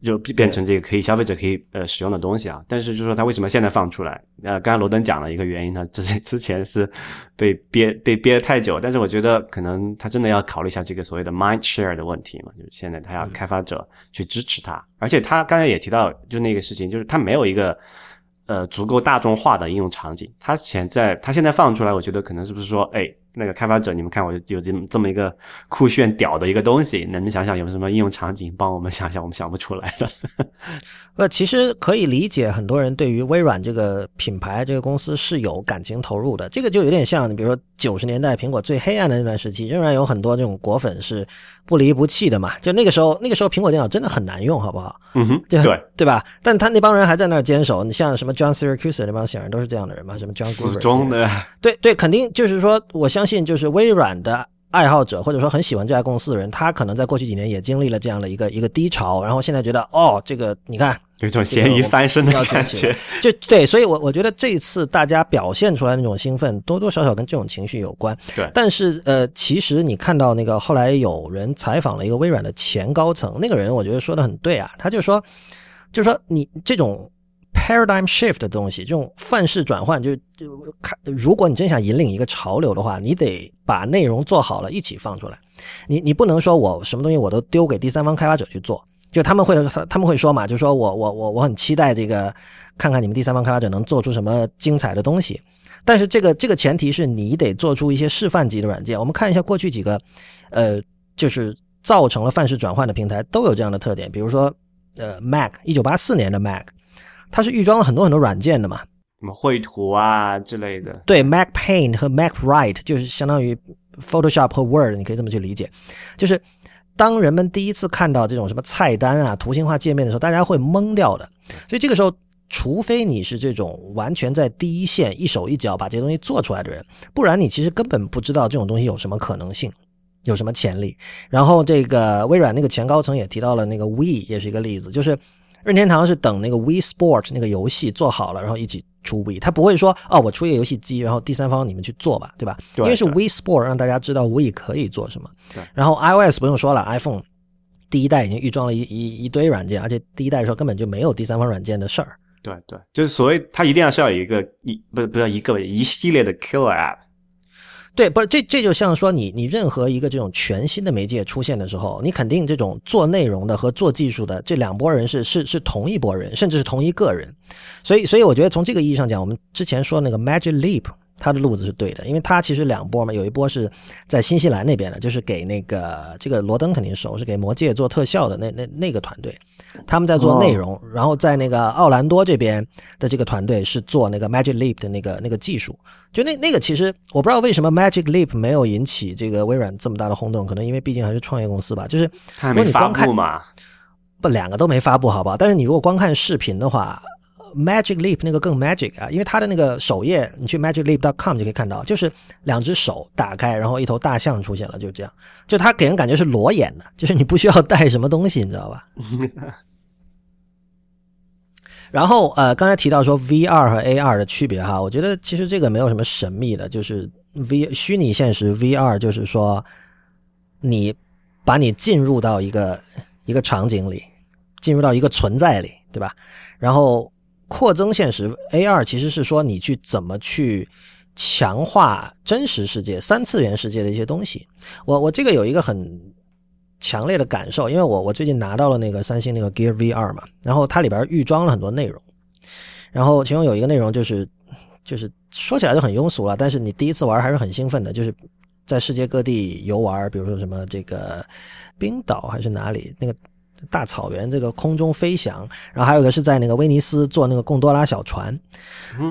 就变成这个可以消费者可以呃使用的东西啊。但是就是说他为什么现在放出来？呃，刚才罗登讲了一个原因呢，之之前是被憋被憋太久。但是我觉得可能他真的要考虑一下这个所谓的 mind share 的问题嘛，就是现在他要开发者去支持他，而且他刚才也提到就那个事情，就是他没有一个。呃，足够大众化的应用场景，它现在它现在放出来，我觉得可能是不是说，哎，那个开发者，你们看我有这么这么一个酷炫屌的一个东西，你们想想有什么应用场景，帮我们想想，我们想不出来了。呃，其实可以理解，很多人对于微软这个品牌、这个公司是有感情投入的。这个就有点像，你比如说九十年代苹果最黑暗的那段时期，仍然有很多这种果粉是不离不弃的嘛。就那个时候，那个时候苹果电脑真的很难用，好不好？嗯哼，对对吧？但他那帮人还在那儿坚守。你像什么 John Siracusa 那帮显然都是这样的人嘛？什么 John 死忠的？对对，肯定就是说，我相信就是微软的。爱好者或者说很喜欢这家公司的人，他可能在过去几年也经历了这样的一个一个低潮，然后现在觉得哦，这个你看有一种咸鱼翻身的感觉，就对，所以，我我觉得这一次大家表现出来那种兴奋，多多少少跟这种情绪有关。对，但是呃，其实你看到那个后来有人采访了一个微软的前高层，那个人我觉得说的很对啊，他就说，就说你这种。Paradigm shift 的东西，这种范式转换，就是就看，如果你真想引领一个潮流的话，你得把内容做好了，一起放出来。你你不能说我什么东西我都丢给第三方开发者去做，就他们会他们会说嘛，就说我我我我很期待这个，看看你们第三方开发者能做出什么精彩的东西。但是这个这个前提是你得做出一些示范级的软件。我们看一下过去几个，呃，就是造成了范式转换的平台都有这样的特点，比如说呃，Mac，一九八四年的 Mac。它是预装了很多很多软件的嘛？什么绘图啊之类的。对，Mac Paint 和 Mac Write 就是相当于 Photoshop 和 Word，你可以这么去理解。就是当人们第一次看到这种什么菜单啊、图形化界面的时候，大家会懵掉的。所以这个时候，除非你是这种完全在第一线一手一脚把这些东西做出来的人，不然你其实根本不知道这种东西有什么可能性。有什么潜力？然后这个微软那个前高层也提到了那个 We 也是一个例子，就是任天堂是等那个 We Sport 那个游戏做好了，然后一起出 We，他不会说哦，我出一个游戏机，然后第三方你们去做吧，对吧？对因为是 We Sport 让大家知道 We 可以做什么。然后 iOS 不用说了，iPhone 第一代已经预装了一一一堆软件，而且第一代的时候根本就没有第三方软件的事儿。对对，就是所谓它一定要是要有一个一不是不是一个一系列的 Killer App。对，不是这这就像说你你任何一个这种全新的媒介出现的时候，你肯定这种做内容的和做技术的这两拨人是是是同一拨人，甚至是同一个人，所以所以我觉得从这个意义上讲，我们之前说那个 Magic Leap。他的路子是对的，因为他其实两波嘛，有一波是在新西兰那边的，就是给那个这个罗登肯定熟，是给魔戒做特效的那那那个团队，他们在做内容，然后在那个奥兰多这边的这个团队是做那个 Magic Leap 的那个那个技术，就那那个其实我不知道为什么 Magic Leap 没有引起这个微软这么大的轰动，可能因为毕竟还是创业公司吧，就是如果你光看嘛，不两个都没发布好不好？但是你如果光看视频的话。Magic Leap 那个更 magic 啊，因为它的那个首页，你去 magicleap.com 就可以看到，就是两只手打开，然后一头大象出现了，就是这样。就它给人感觉是裸眼的，就是你不需要带什么东西，你知道吧？然后呃，刚才提到说 VR 和 AR 的区别哈，我觉得其实这个没有什么神秘的，就是 V 虚拟现实 VR 就是说，你把你进入到一个一个场景里，进入到一个存在里，对吧？然后扩增现实 AR 其实是说你去怎么去强化真实世界、三次元世界的一些东西。我我这个有一个很强烈的感受，因为我我最近拿到了那个三星那个 Gear VR 嘛，然后它里边预装了很多内容，然后其中有一个内容就是就是说起来就很庸俗了，但是你第一次玩还是很兴奋的，就是在世界各地游玩，比如说什么这个冰岛还是哪里那个。大草原这个空中飞翔，然后还有一个是在那个威尼斯坐那个贡多拉小船，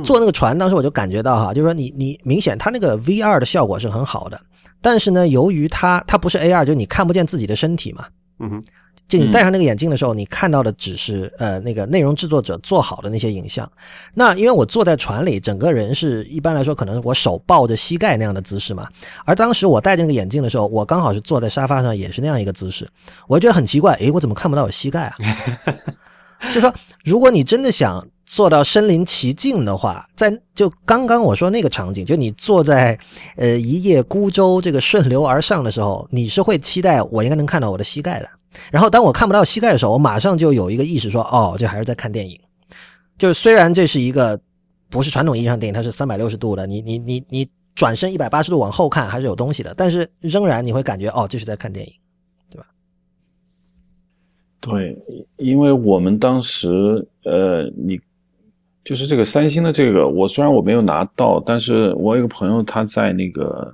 坐那个船，当时我就感觉到哈，就是说你你明显它那个 VR 的效果是很好的，但是呢，由于它它不是 AR，就你看不见自己的身体嘛，嗯哼。就你戴上那个眼镜的时候，你看到的只是呃那个内容制作者做好的那些影像。那因为我坐在船里，整个人是一般来说可能我手抱着膝盖那样的姿势嘛。而当时我戴着那个眼镜的时候，我刚好是坐在沙发上，也是那样一个姿势。我就觉得很奇怪，诶，我怎么看不到我膝盖啊？就说如果你真的想做到身临其境的话，在就刚刚我说那个场景，就你坐在呃一叶孤舟这个顺流而上的时候，你是会期待我应该能看到我的膝盖的。然后当我看不到膝盖的时候，我马上就有一个意识说：“哦，这还是在看电影。”就是虽然这是一个不是传统意义上电影，它是三百六十度的，你你你你转身一百八十度往后看还是有东西的，但是仍然你会感觉哦，这是在看电影，对吧？对，因为我们当时呃，你就是这个三星的这个，我虽然我没有拿到，但是我有一个朋友他在那个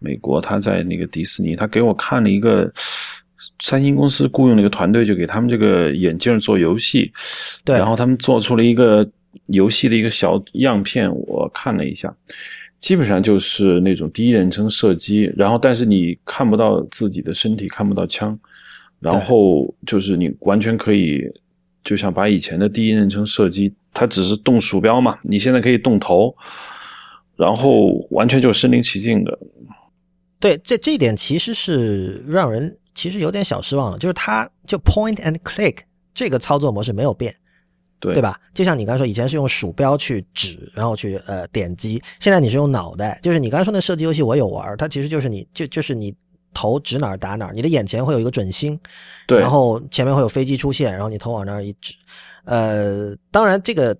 美国，他在那个迪士尼，他给我看了一个。三星公司雇佣了一个团队，就给他们这个眼镜做游戏，对，然后他们做出了一个游戏的一个小样片，我看了一下，基本上就是那种第一人称射击，然后但是你看不到自己的身体，看不到枪，然后就是你完全可以，就像把以前的第一人称射击，它只是动鼠标嘛，你现在可以动头，然后完全就身临其境的。对，这这一点其实是让人。其实有点小失望了，就是它就 point and click 这个操作模式没有变，对对吧？就像你刚才说，以前是用鼠标去指，然后去呃点击，现在你是用脑袋。就是你刚才说那射击游戏，我有玩，它其实就是你就就是你头指哪儿打哪儿，你的眼前会有一个准星，对，然后前面会有飞机出现，然后你头往那儿一指。呃，当然这个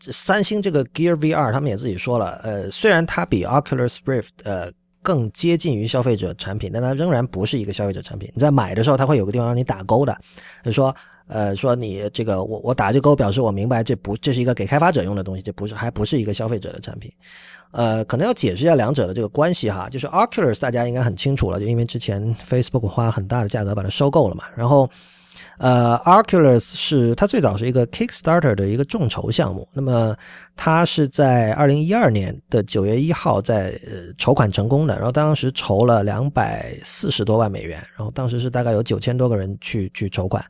三星这个 Gear VR 他们也自己说了，呃，虽然它比 Oculus Rift 呃。更接近于消费者产品，但它仍然不是一个消费者产品。你在买的时候，它会有个地方让你打勾的，就说，呃，说你这个我我打这勾，表示我明白这不这是一个给开发者用的东西，这不是还不是一个消费者的产品。呃，可能要解释一下两者的这个关系哈。就是 Oculus 大家应该很清楚了，就因为之前 Facebook 花很大的价格把它收购了嘛。然后呃，Arculus 是它最早是一个 Kickstarter 的一个众筹项目，那么它是在二零一二年的九月一号在呃筹款成功的，然后当时筹了两百四十多万美元，然后当时是大概有九千多个人去去筹款。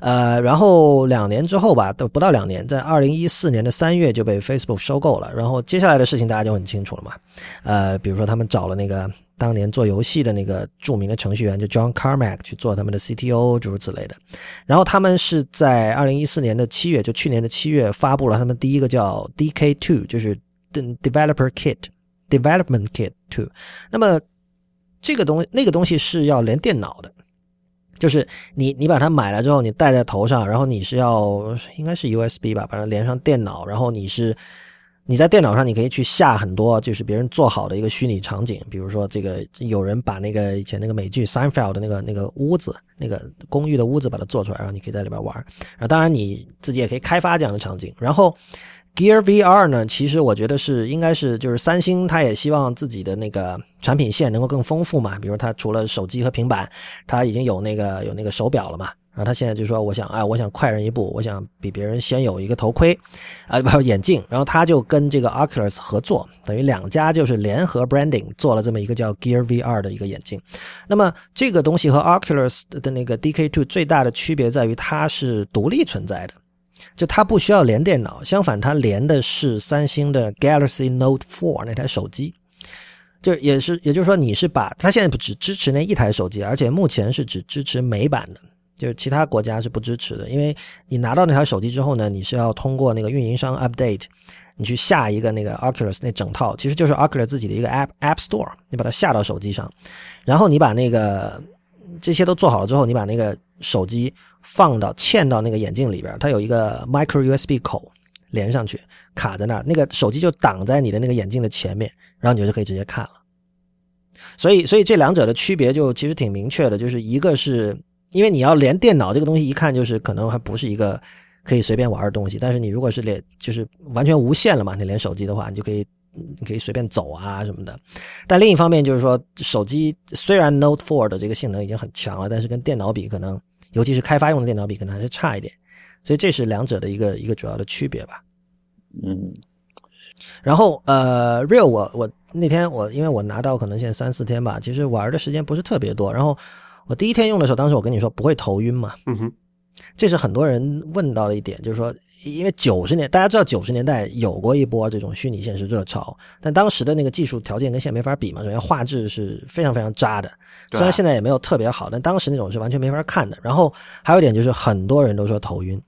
呃，然后两年之后吧，都不到两年，在二零一四年的三月就被 Facebook 收购了。然后接下来的事情大家就很清楚了嘛。呃，比如说他们找了那个当年做游戏的那个著名的程序员，就 John Carmack 去做他们的 CTO，诸如此类的。然后他们是在二零一四年的七月，就去年的七月发布了他们第一个叫 DK Two，就是 Developer Kit Development Kit Two。那么这个东那个东西是要连电脑的。就是你，你把它买了之后，你戴在头上，然后你是要应该是 USB 吧，把它连上电脑，然后你是你在电脑上，你可以去下很多就是别人做好的一个虚拟场景，比如说这个有人把那个以前那个美剧 Seinfeld 的那个那个屋子，那个公寓的屋子把它做出来，然后你可以在里边玩。然后当然你自己也可以开发这样的场景，然后。Gear VR 呢，其实我觉得是应该是就是三星，它也希望自己的那个产品线能够更丰富嘛。比如它除了手机和平板，它已经有那个有那个手表了嘛。然后它现在就说，我想哎，我想快人一步，我想比别人先有一个头盔啊，不眼镜。然后他就跟这个 Oculus 合作，等于两家就是联合 branding 做了这么一个叫 Gear VR 的一个眼镜。那么这个东西和 Oculus 的那个 DK2 最大的区别在于它是独立存在的。就它不需要连电脑，相反，它连的是三星的 Galaxy Note 4那台手机。就也是，也就是说，你是把它现在不只支持那一台手机，而且目前是只支持美版的，就是其他国家是不支持的。因为你拿到那台手机之后呢，你是要通过那个运营商 update，你去下一个那个 Oculus 那整套，其实就是 Oculus 自己的一个 App App Store，你把它下到手机上，然后你把那个这些都做好了之后，你把那个手机。放到嵌到那个眼镜里边，它有一个 micro USB 口连上去，卡在那儿，那个手机就挡在你的那个眼镜的前面，然后你就可以直接看了。所以，所以这两者的区别就其实挺明确的，就是一个是因为你要连电脑这个东西，一看就是可能还不是一个可以随便玩的东西，但是你如果是连就是完全无线了嘛，你连手机的话，你就可以你可以随便走啊什么的。但另一方面就是说，手机虽然 Note 4的这个性能已经很强了，但是跟电脑比可能。尤其是开发用的电脑比可能还是差一点，所以这是两者的一个一个主要的区别吧。嗯，然后呃，Real 我我那天我因为我拿到可能现在三四天吧，其实玩的时间不是特别多。然后我第一天用的时候，当时我跟你说不会头晕嘛。嗯哼。这是很多人问到的一点，就是说，因为九十年大家知道九十年代有过一波这种虚拟现实热潮，但当时的那个技术条件跟现在没法比嘛。首先画质是非常非常渣的，虽然现在也没有特别好，但当时那种是完全没法看的。然后还有一点就是很多人都说头晕，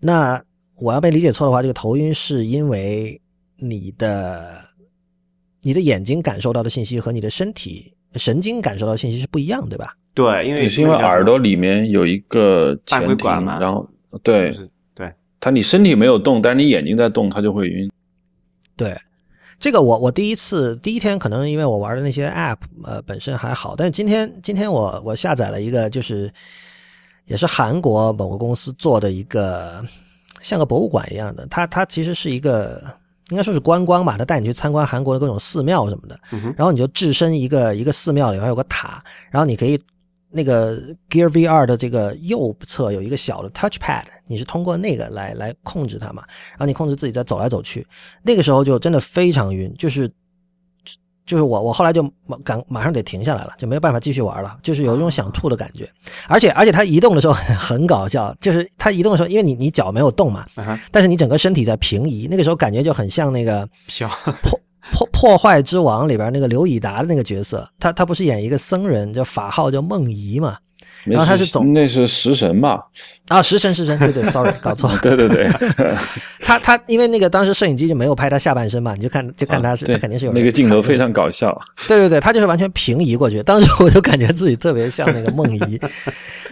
那我要被理解错的话，这个头晕是因为你的你的眼睛感受到的信息和你的身体神经感受到的信息是不一样，对吧？对，因为是因为耳朵里面有一个前庭，然后对对，它你身体没有动，但是你眼睛在动，它就会晕。对，这个我我第一次第一天可能因为我玩的那些 App 呃本身还好，但是今天今天我我下载了一个就是也是韩国某个公司做的一个像个博物馆一样的，它它其实是一个应该说是观光吧，它带你去参观韩国的各种寺庙什么的，然后你就置身一个一个寺庙里面有个塔，然后你可以。那个 Gear VR 的这个右侧有一个小的 Touchpad，你是通过那个来来控制它嘛？然后你控制自己在走来走去，那个时候就真的非常晕，就是就是我我后来就马赶马上得停下来了，就没有办法继续玩了，就是有一种想吐的感觉。而且而且它移动的时候 很搞笑，就是它移动的时候，因为你你脚没有动嘛，但是你整个身体在平移，那个时候感觉就很像那个破。破破坏之王里边那个刘以达的那个角色，他他不是演一个僧人，叫法号叫梦怡嘛？然后他是总那是食神吧？啊，食神食神，对对，sorry，搞错了。对对对，他他因为那个当时摄影机就没有拍他下半身嘛，你就看就看他是他肯定是有那个镜头非常搞笑。对对对，他就是完全平移过去，当时我就感觉自己特别像那个梦怡，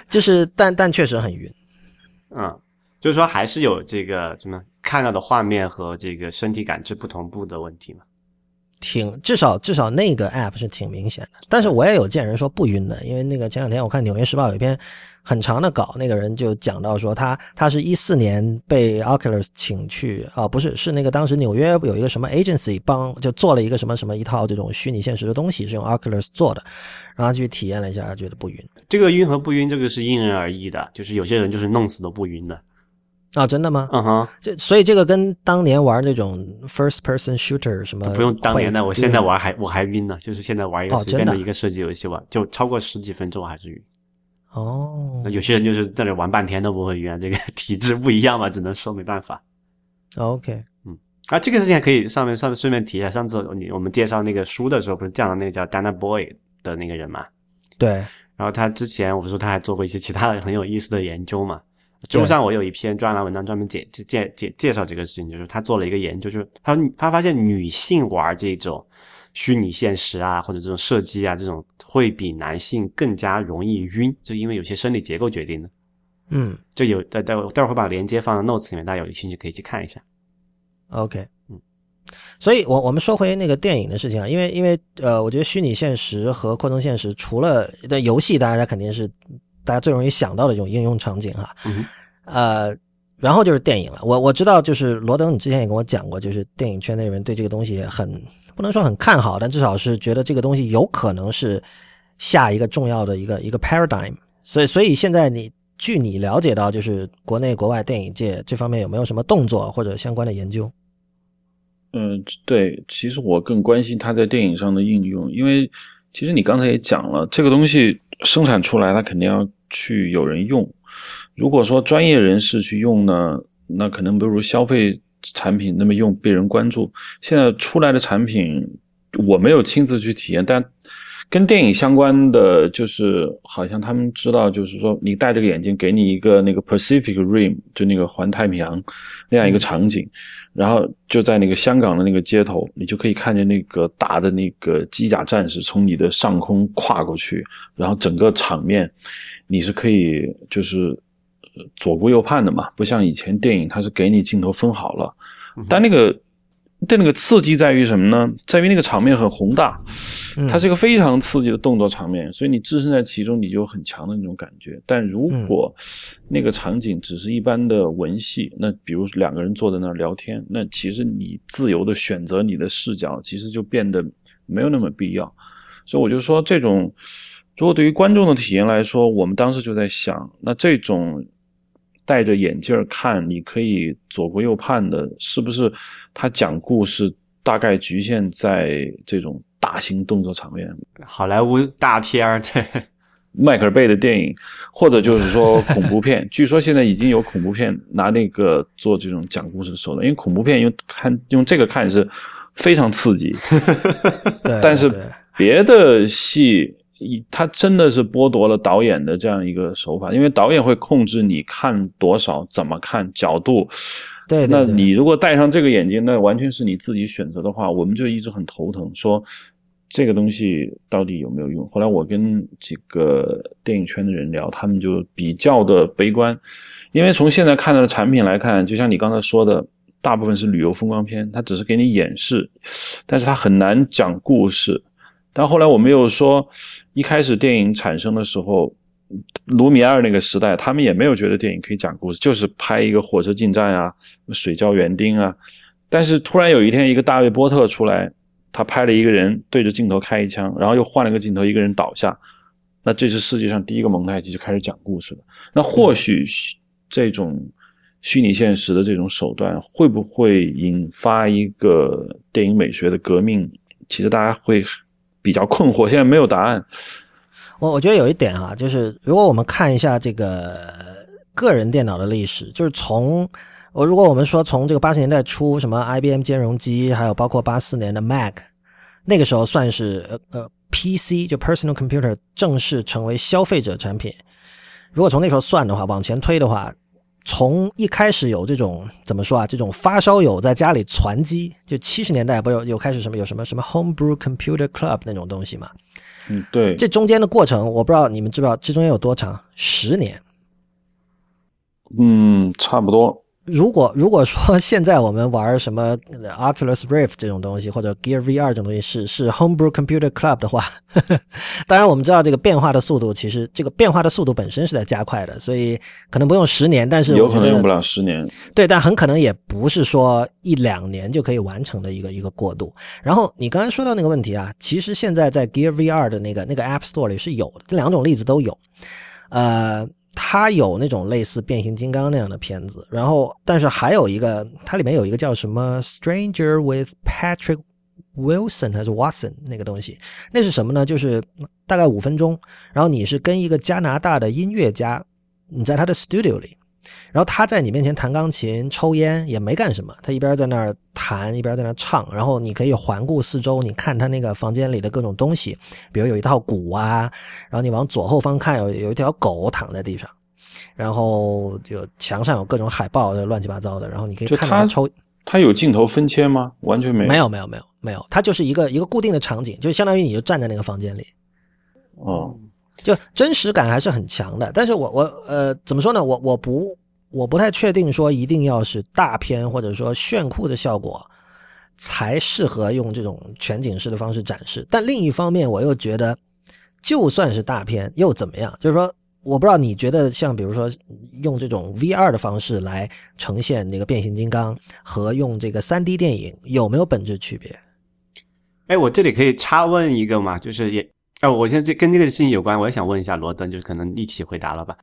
就是但但确实很晕。嗯，就是说还是有这个什么看到的画面和这个身体感知不同步的问题嘛？挺至少至少那个 app 是挺明显的，但是我也有见人说不晕的，因为那个前两天我看《纽约时报》有一篇很长的稿，那个人就讲到说他他是一四年被 Oculus 请去啊，不是是那个当时纽约有一个什么 agency 帮就做了一个什么什么一套这种虚拟现实的东西，是用 Oculus 做的，然后去体验了一下，觉得不晕。这个晕和不晕，这个是因人而异的，就是有些人就是弄死都不晕的。啊，真的吗？嗯哼，这所以这个跟当年玩那种 first person shooter 什么不用当年的，我现在玩还我还晕呢，就是现在玩一个随便的一个射击游戏玩，就超过十几分钟我还是晕。哦那有些人就是在那玩半天都不会晕啊，这个 体质不一样嘛，只能说没办法。，OK，嗯啊，这个事情还可以上面上面顺便提一下，上次你我们介绍那个书的时候，不是讲了那个叫 Dana Boy 的那个人嘛？对，然后他之前我不是说他还做过一些其他的很有意思的研究嘛？知乎上我有一篇专栏文章专门介介介介绍这个事情，就是他做了一个研究，就是他他发现女性玩这种虚拟现实啊或者这种射击啊这种会比男性更加容易晕，就因为有些生理结构决定的。嗯就有待待会待会儿会把链接放在 notes 里面，大家有兴趣可以去看一下。，OK，嗯，所以我我们说回那个电影的事情啊，因为因为呃，我觉得虚拟现实和扩充现实，除了的游戏，大家肯定是大家最容易想到的这种应用场景哈，嗯呃，然后就是电影了。我我知道，就是罗登，你之前也跟我讲过，就是电影圈内人对这个东西很不能说很看好，但至少是觉得这个东西有可能是下一个重要的一个一个 paradigm。所以，所以现在你据你了解到，就是国内国外电影界这方面有没有什么动作或者相关的研究？嗯，对，其实我更关心它在电影上的应用，因为其实你刚才也讲了，这个东西生产出来，它肯定要去有人用。如果说专业人士去用呢，那可能不如消费产品那么用被人关注。现在出来的产品，我没有亲自去体验，但跟电影相关的，就是好像他们知道，就是说你戴这个眼镜，给你一个那个 Pacific Rim，就那个环太平洋那样一个场景。然后就在那个香港的那个街头，你就可以看见那个大的那个机甲战士从你的上空跨过去，然后整个场面你是可以就是呃左顾右盼的嘛，不像以前电影它是给你镜头分好了，但那个但那个刺激在于什么呢？在于那个场面很宏大，嗯它是一个非常刺激的动作场面，所以你置身在其中，你就有很强的那种感觉。但如果那个场景只是一般的文戏，那比如两个人坐在那儿聊天，那其实你自由的选择你的视角，其实就变得没有那么必要。所以我就说，这种如果对于观众的体验来说，我们当时就在想，那这种戴着眼镜儿看，你可以左顾右盼的，是不是他讲故事大概局限在这种大型动作场面？好莱坞大片儿，对，迈克尔贝的电影，或者就是说恐怖片，据说现在已经有恐怖片拿那个做这种讲故事的手段，因为恐怖片用看用这个看是非常刺激，但是别的戏，一它真的是剥夺了导演的这样一个手法，因为导演会控制你看多少、怎么看、角度。对对对那你如果戴上这个眼镜，那完全是你自己选择的话，我们就一直很头疼，说这个东西到底有没有用？后来我跟几个电影圈的人聊，他们就比较的悲观，因为从现在看到的产品来看，就像你刚才说的，大部分是旅游风光片，它只是给你演示，但是它很难讲故事。但后来我们又说，一开始电影产生的时候，卢米埃尔那个时代，他们也没有觉得电影可以讲故事，就是拍一个火车进站啊，水浇园丁啊。但是突然有一天，一个大卫波特出来，他拍了一个人对着镜头开一枪，然后又换了个镜头，一个人倒下。那这是世界上第一个蒙太奇，就开始讲故事了。那或许这种虚拟现实的这种手段，会不会引发一个电影美学的革命？其实大家会比较困惑，现在没有答案。我我觉得有一点哈、就是如果我们看一下这个个人电脑的历史，就是从我如果我们说从这个八十年代初，什么 IBM 兼容机，还有包括八四年的 Mac，那个时候算是呃呃 PC 就 Personal Computer 正式成为消费者产品。如果从那时候算的话，往前推的话，从一开始有这种怎么说啊，这种发烧友在家里攒机，就七十年代不是有有开始什么有什么什么 Homebrew Computer Club 那种东西嘛？嗯，对，这中间的过程，我不知道你们知不知道，这中间有多长？十年。嗯，差不多。如果如果说现在我们玩什么 Oculus Rift 这种东西，或者 Gear VR 这种东西是是 Homebrew Computer Club 的话，当然我们知道这个变化的速度，其实这个变化的速度本身是在加快的，所以可能不用十年，但是有可能用不了十年。对，但很可能也不是说一两年就可以完成的一个一个过渡。然后你刚才说到那个问题啊，其实现在在 Gear VR 的那个那个 App Store 里是有的，这两种例子都有，呃。他有那种类似变形金刚那样的片子，然后但是还有一个，它里面有一个叫什么《Stranger with Patrick Wilson》还是 Watson 那个东西，那是什么呢？就是大概五分钟，然后你是跟一个加拿大的音乐家，你在他的 studio 里。然后他在你面前弹钢琴、抽烟，也没干什么。他一边在那儿弹，一边在那儿唱。然后你可以环顾四周，你看他那个房间里的各种东西，比如有一套鼓啊。然后你往左后方看，有有一条狗躺在地上。然后就墙上有各种海报，乱七八糟的。然后你可以看他抽。他有镜头分切吗？完全没有。没有，没有，没有，没有。他就是一个一个固定的场景，就相当于你就站在那个房间里。哦。就真实感还是很强的，但是我我呃怎么说呢？我我不我不太确定说一定要是大片或者说炫酷的效果才适合用这种全景式的方式展示。但另一方面，我又觉得就算是大片又怎么样？就是说，我不知道你觉得像比如说用这种 VR 的方式来呈现那个变形金刚和用这个 3D 电影有没有本质区别？哎，我这里可以插问一个嘛？就是也。哎，我现在这跟这个事情有关，我也想问一下罗登，就是可能一起回答了吧？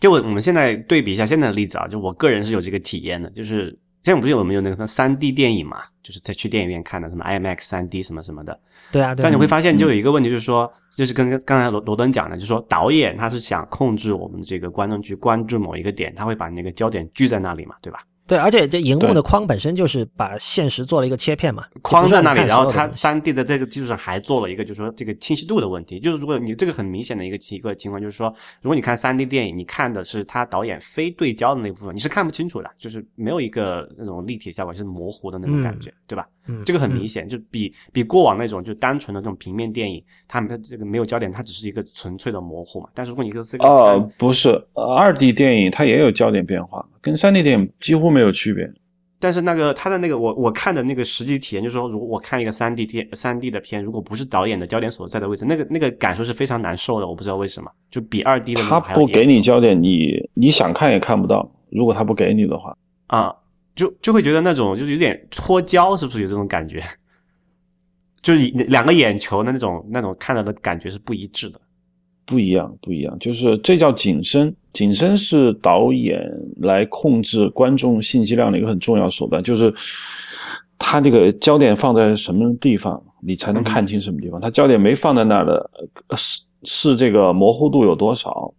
就我我们现在对比一下现在的例子啊，就我个人是有这个体验的，就是现在不是有没有那个三 D 电影嘛？就是在去电影院看的什么 IMAX 三 D 什么什么的。对啊，但你会发现就有一个问题，就是说，就是跟刚才罗罗登讲的，就是说导演他是想控制我们这个观众去关注某一个点，他会把那个焦点聚在那里嘛，对吧？对，而且这荧幕的框本身就是把现实做了一个切片嘛，框在那里，然后它三 D 的这个基础上还做了一个，就是说这个清晰度的问题。就是如果你这个很明显的一个一个情况，就是说，如果你看三 D 电影，你看的是他导演非对焦的那部分，你是看不清楚的，就是没有一个那种立体效果，是模糊的那种感觉，对吧？嗯，这个很明显，就比比过往那种就单纯的这种平面电影，它这个没有焦点，它只是一个纯粹的模糊嘛。但是如果你个是个哦，不是二 D 电影，它也有焦点变化，跟三 D 电影几乎没有区别。但是那个他的那个我我看的那个实际体验，就是说，如果我看一个三 D 片三 D 的片，如果不是导演的焦点所在的位置，那个那个感受是非常难受的。我不知道为什么，就比二 D 的他不给你焦点，你你想看也看不到。如果他不给你的话，啊，就就会觉得那种就是有点脱焦，是不是有这种感觉？就是两个眼球的那种那种看到的感觉是不一致的。不一样，不一样，就是这叫景深。景深是导演来控制观众信息量的一个很重要手段，就是他这个焦点放在什么地方，你才能看清什么地方。他焦点没放在那儿的，是是这个模糊度有多少。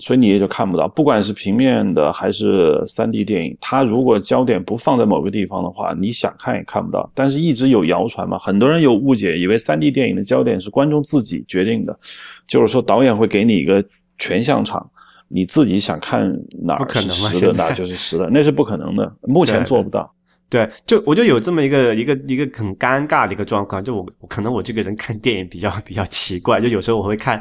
所以你也就看不到，不管是平面的还是三 D 电影，它如果焦点不放在某个地方的话，你想看也看不到。但是一直有谣传嘛，很多人有误解，以为三 D 电影的焦点是观众自己决定的，就是说导演会给你一个全像场，你自己想看哪儿是实的，哪就是实的，那是不可能的，目前做不到。对，就我就有这么一个一个一个很尴尬的一个状况，就我可能我这个人看电影比较比较奇怪，就有时候我会看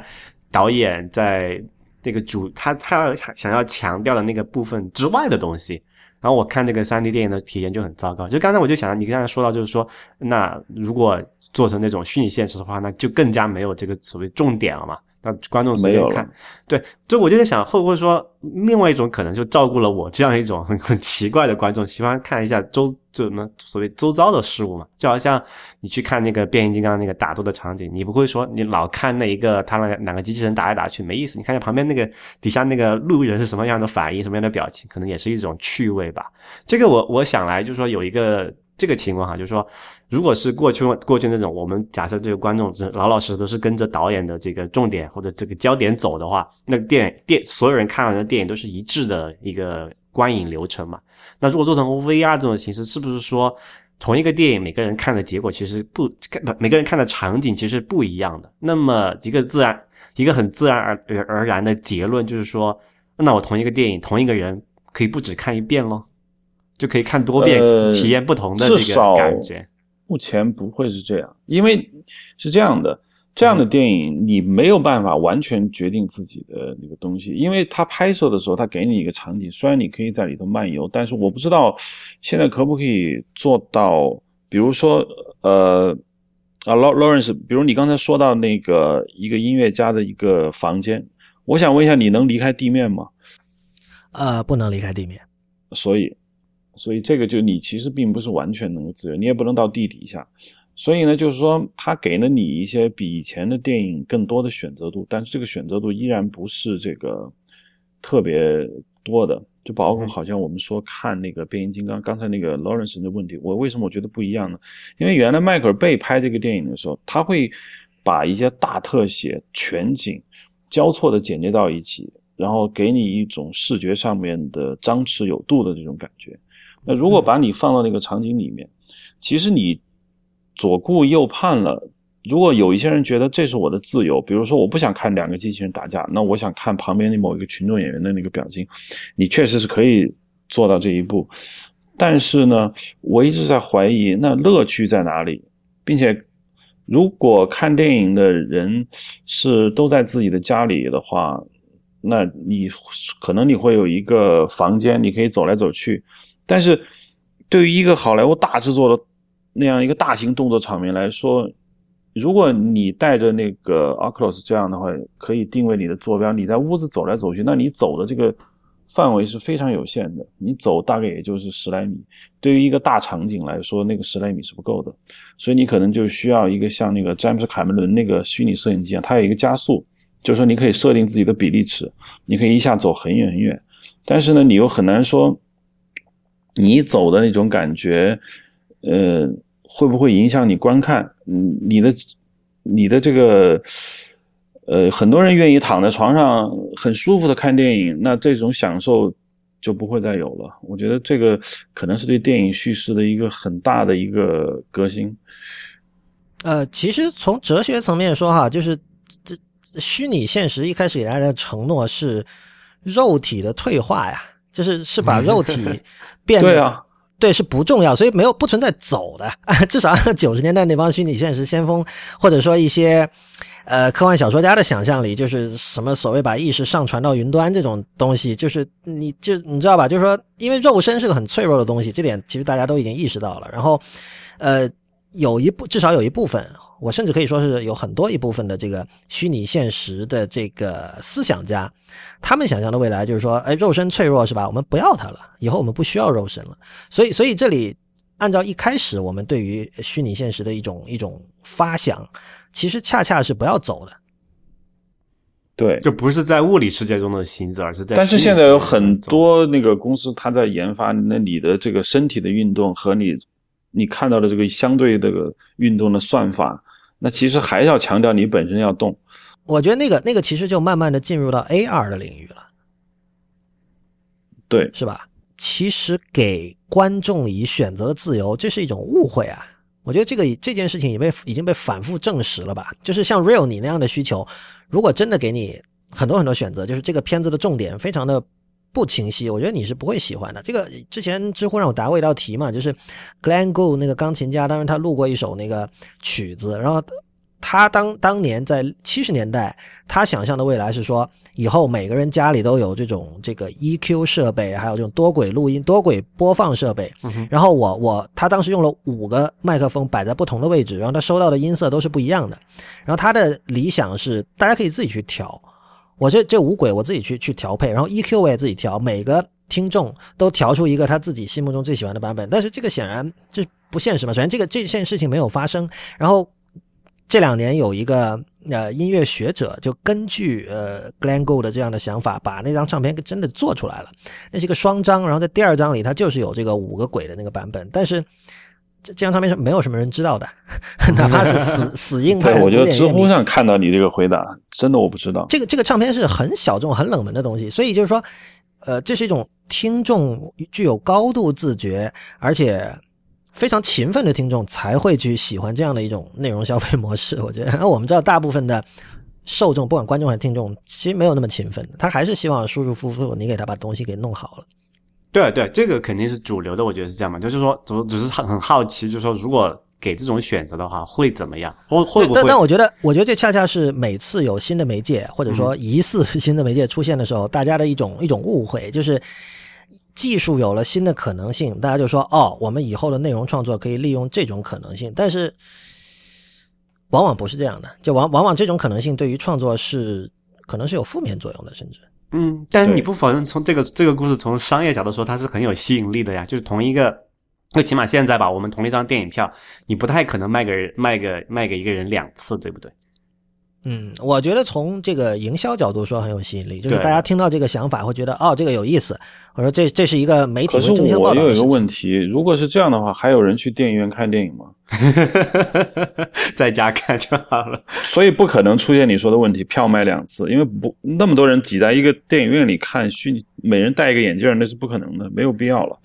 导演在。这个主他他想要强调的那个部分之外的东西，然后我看这个三 D 电影的体验就很糟糕。就刚才我就想到，你刚才说到，就是说，那如果做成那种虚拟现实的话，那就更加没有这个所谓重点了嘛。那观众随便看，对，就我就在想，会不会说另外一种可能，就照顾了我这样一种很很奇怪的观众，喜欢看一下周就什么所谓周遭的事物嘛？就好像你去看那个变形金刚那个打斗的场景，你不会说你老看那一个他那两个机器人打来打去没意思，你看下旁边那个底下那个路人是什么样的反应，什么样的表情，可能也是一种趣味吧。这个我我想来就是说有一个。这个情况哈，就是说，如果是过去过去那种，我们假设这个观众是老老实实都是跟着导演的这个重点或者这个焦点走的话，那个电电所有人看完的电影都是一致的一个观影流程嘛。那如果做成 VR 这种形式，是不是说同一个电影每个人看的结果其实不不每个人看的场景其实不一样的？那么一个自然一个很自然而而然的结论就是说，那我同一个电影同一个人可以不止看一遍喽？就可以看多遍，体验不同的这个感觉。目前不会是这样，因为是这样的，这样的电影你没有办法完全决定自己的那个东西，因为他拍摄的时候他给你一个场景，虽然你可以在里头漫游，但是我不知道现在可不可以做到，比如说呃啊，Lawrence，比如你刚才说到那个一个音乐家的一个房间，我想问一下，你能离开地面吗？呃，不能离开地面，所以，所以这个就你其实并不是完全能够自由，你也不能到地底下。所以呢，就是说，他给了你一些比以前的电影更多的选择度，但是这个选择度依然不是这个特别多的。就包括好像我们说看那个变形金刚，刚才那个 Lawrence 的问题，我为什么我觉得不一样呢？因为原来迈克尔贝拍这个电影的时候，他会把一些大特写、全景交错的剪接到一起，然后给你一种视觉上面的张弛有度的这种感觉。那如果把你放到那个场景里面，其实你。左顾右盼了。如果有一些人觉得这是我的自由，比如说我不想看两个机器人打架，那我想看旁边的某一个群众演员的那个表情，你确实是可以做到这一步。但是呢，我一直在怀疑那乐趣在哪里，并且如果看电影的人是都在自己的家里的话，那你可能你会有一个房间，你可以走来走去。但是对于一个好莱坞大制作的，那样一个大型动作场面来说，如果你带着那个 Oculus 这样的话，可以定位你的坐标。你在屋子走来走去，那你走的这个范围是非常有限的。你走大概也就是十来米，对于一个大场景来说，那个十来米是不够的。所以你可能就需要一个像那个詹姆斯卡梅伦那个虚拟摄影机啊，它有一个加速，就是说你可以设定自己的比例尺，你可以一下走很远很远。但是呢，你又很难说你走的那种感觉。呃，会不会影响你观看？嗯，你的你的这个，呃，很多人愿意躺在床上很舒服的看电影，那这种享受就不会再有了。我觉得这个可能是对电影叙事的一个很大的一个革新。呃，其实从哲学层面说哈，就是这虚拟现实一开始给大家的承诺是肉体的退化呀，就是是把肉体变对啊。对，是不重要，所以没有不存在走的。至少 九十年代那帮虚拟现实先锋，或者说一些呃科幻小说家的想象里，就是什么所谓把意识上传到云端这种东西，就是你就你知道吧？就是说，因为肉身是个很脆弱的东西，这点其实大家都已经意识到了。然后，呃。有一部，至少有一部分，我甚至可以说是有很多一部分的这个虚拟现实的这个思想家，他们想象的未来就是说，哎，肉身脆弱是吧？我们不要它了，以后我们不需要肉身了。所以，所以这里按照一开始我们对于虚拟现实的一种一种发想，其实恰恰是不要走的。对，就不是在物理世界中的行走，而是在。但是现在有很多那个公司，他在研发那你的这个身体的运动和你。你看到的这个相对这个运动的算法，那其实还要强调你本身要动。我觉得那个那个其实就慢慢的进入到 AR 的领域了，对，是吧？其实给观众以选择的自由，这是一种误会啊！我觉得这个这件事情也被已经被反复证实了吧？就是像 Real 你那样的需求，如果真的给你很多很多选择，就是这个片子的重点非常的。不清晰，我觉得你是不会喜欢的。这个之前知乎让我答过一道题嘛，就是 Glenn Gould 那个钢琴家，当时他录过一首那个曲子，然后他当当年在七十年代，他想象的未来是说，以后每个人家里都有这种这个 EQ 设备，还有这种多轨录音、多轨播放设备。然后我我他当时用了五个麦克风摆在不同的位置，然后他收到的音色都是不一样的。然后他的理想是大家可以自己去调。我这这五轨我自己去去调配，然后 EQ 我也自己调，每个听众都调出一个他自己心目中最喜欢的版本。但是这个显然就不现实嘛。首先，这个这件事情没有发生。然后这两年有一个呃音乐学者就根据呃 Glenn Gould 的这样的想法，把那张唱片真的做出来了。那是一个双张，然后在第二张里它就是有这个五个轨的那个版本，但是。这这张唱片是没有什么人知道的，哪怕是死 死硬派。对，我觉得知乎上看到你这个回答，真的我不知道。这个这个唱片是很小众、很冷门的东西，所以就是说，呃，这是一种听众具有高度自觉，而且非常勤奋的听众才会去喜欢这样的一种内容消费模式。我觉得，那 我们知道，大部分的受众，不管观众还是听众，其实没有那么勤奋，他还是希望舒舒服服，你给他把东西给弄好了。对对，这个肯定是主流的，我觉得是这样嘛。就是说，只只是很很好奇，就是说，如果给这种选择的话，会怎么样？会会不会？但但我觉得，我觉得这恰恰是每次有新的媒介或者说疑似新的媒介出现的时候，大家的一种一种误会，就是技术有了新的可能性，大家就说哦，我们以后的内容创作可以利用这种可能性，但是往往不是这样的，就往往往这种可能性对于创作是可能是有负面作用的，甚至。嗯，但是你不否认从这个这个故事从商业角度说，它是很有吸引力的呀。就是同一个，最起码现在吧，我们同一张电影票，你不太可能卖给人卖个卖给一个人两次，对不对？嗯，我觉得从这个营销角度说很有吸引力，就是大家听到这个想法会觉得哦，这个有意思，我说这这是一个媒体可是会争相报我又有一个。问题，如果是这样的话，还有人去电影院看电影吗？在家看就好了。所以不可能出现你说的问题，票卖两次，因为不那么多人挤在一个电影院里看虚拟，每人戴一个眼镜，那是不可能的，没有必要了。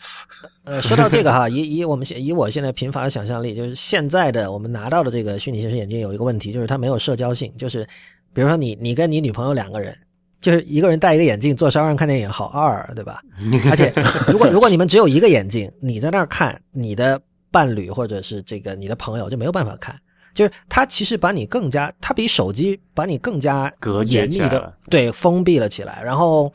呃，说到这个哈，以以我们现以我现在贫乏的想象力，就是现在的我们拿到的这个虚拟现实眼镜有一个问题，就是它没有社交性。就是比如说你你跟你女朋友两个人，就是一个人戴一个眼镜坐沙发上看电影，好二，对吧？而且如果如果你们只有一个眼镜，你在那儿看，你的伴侣或者是这个你的朋友就没有办法看。就是它其实把你更加，它比手机把你更加隔严密的对封闭了起来。然后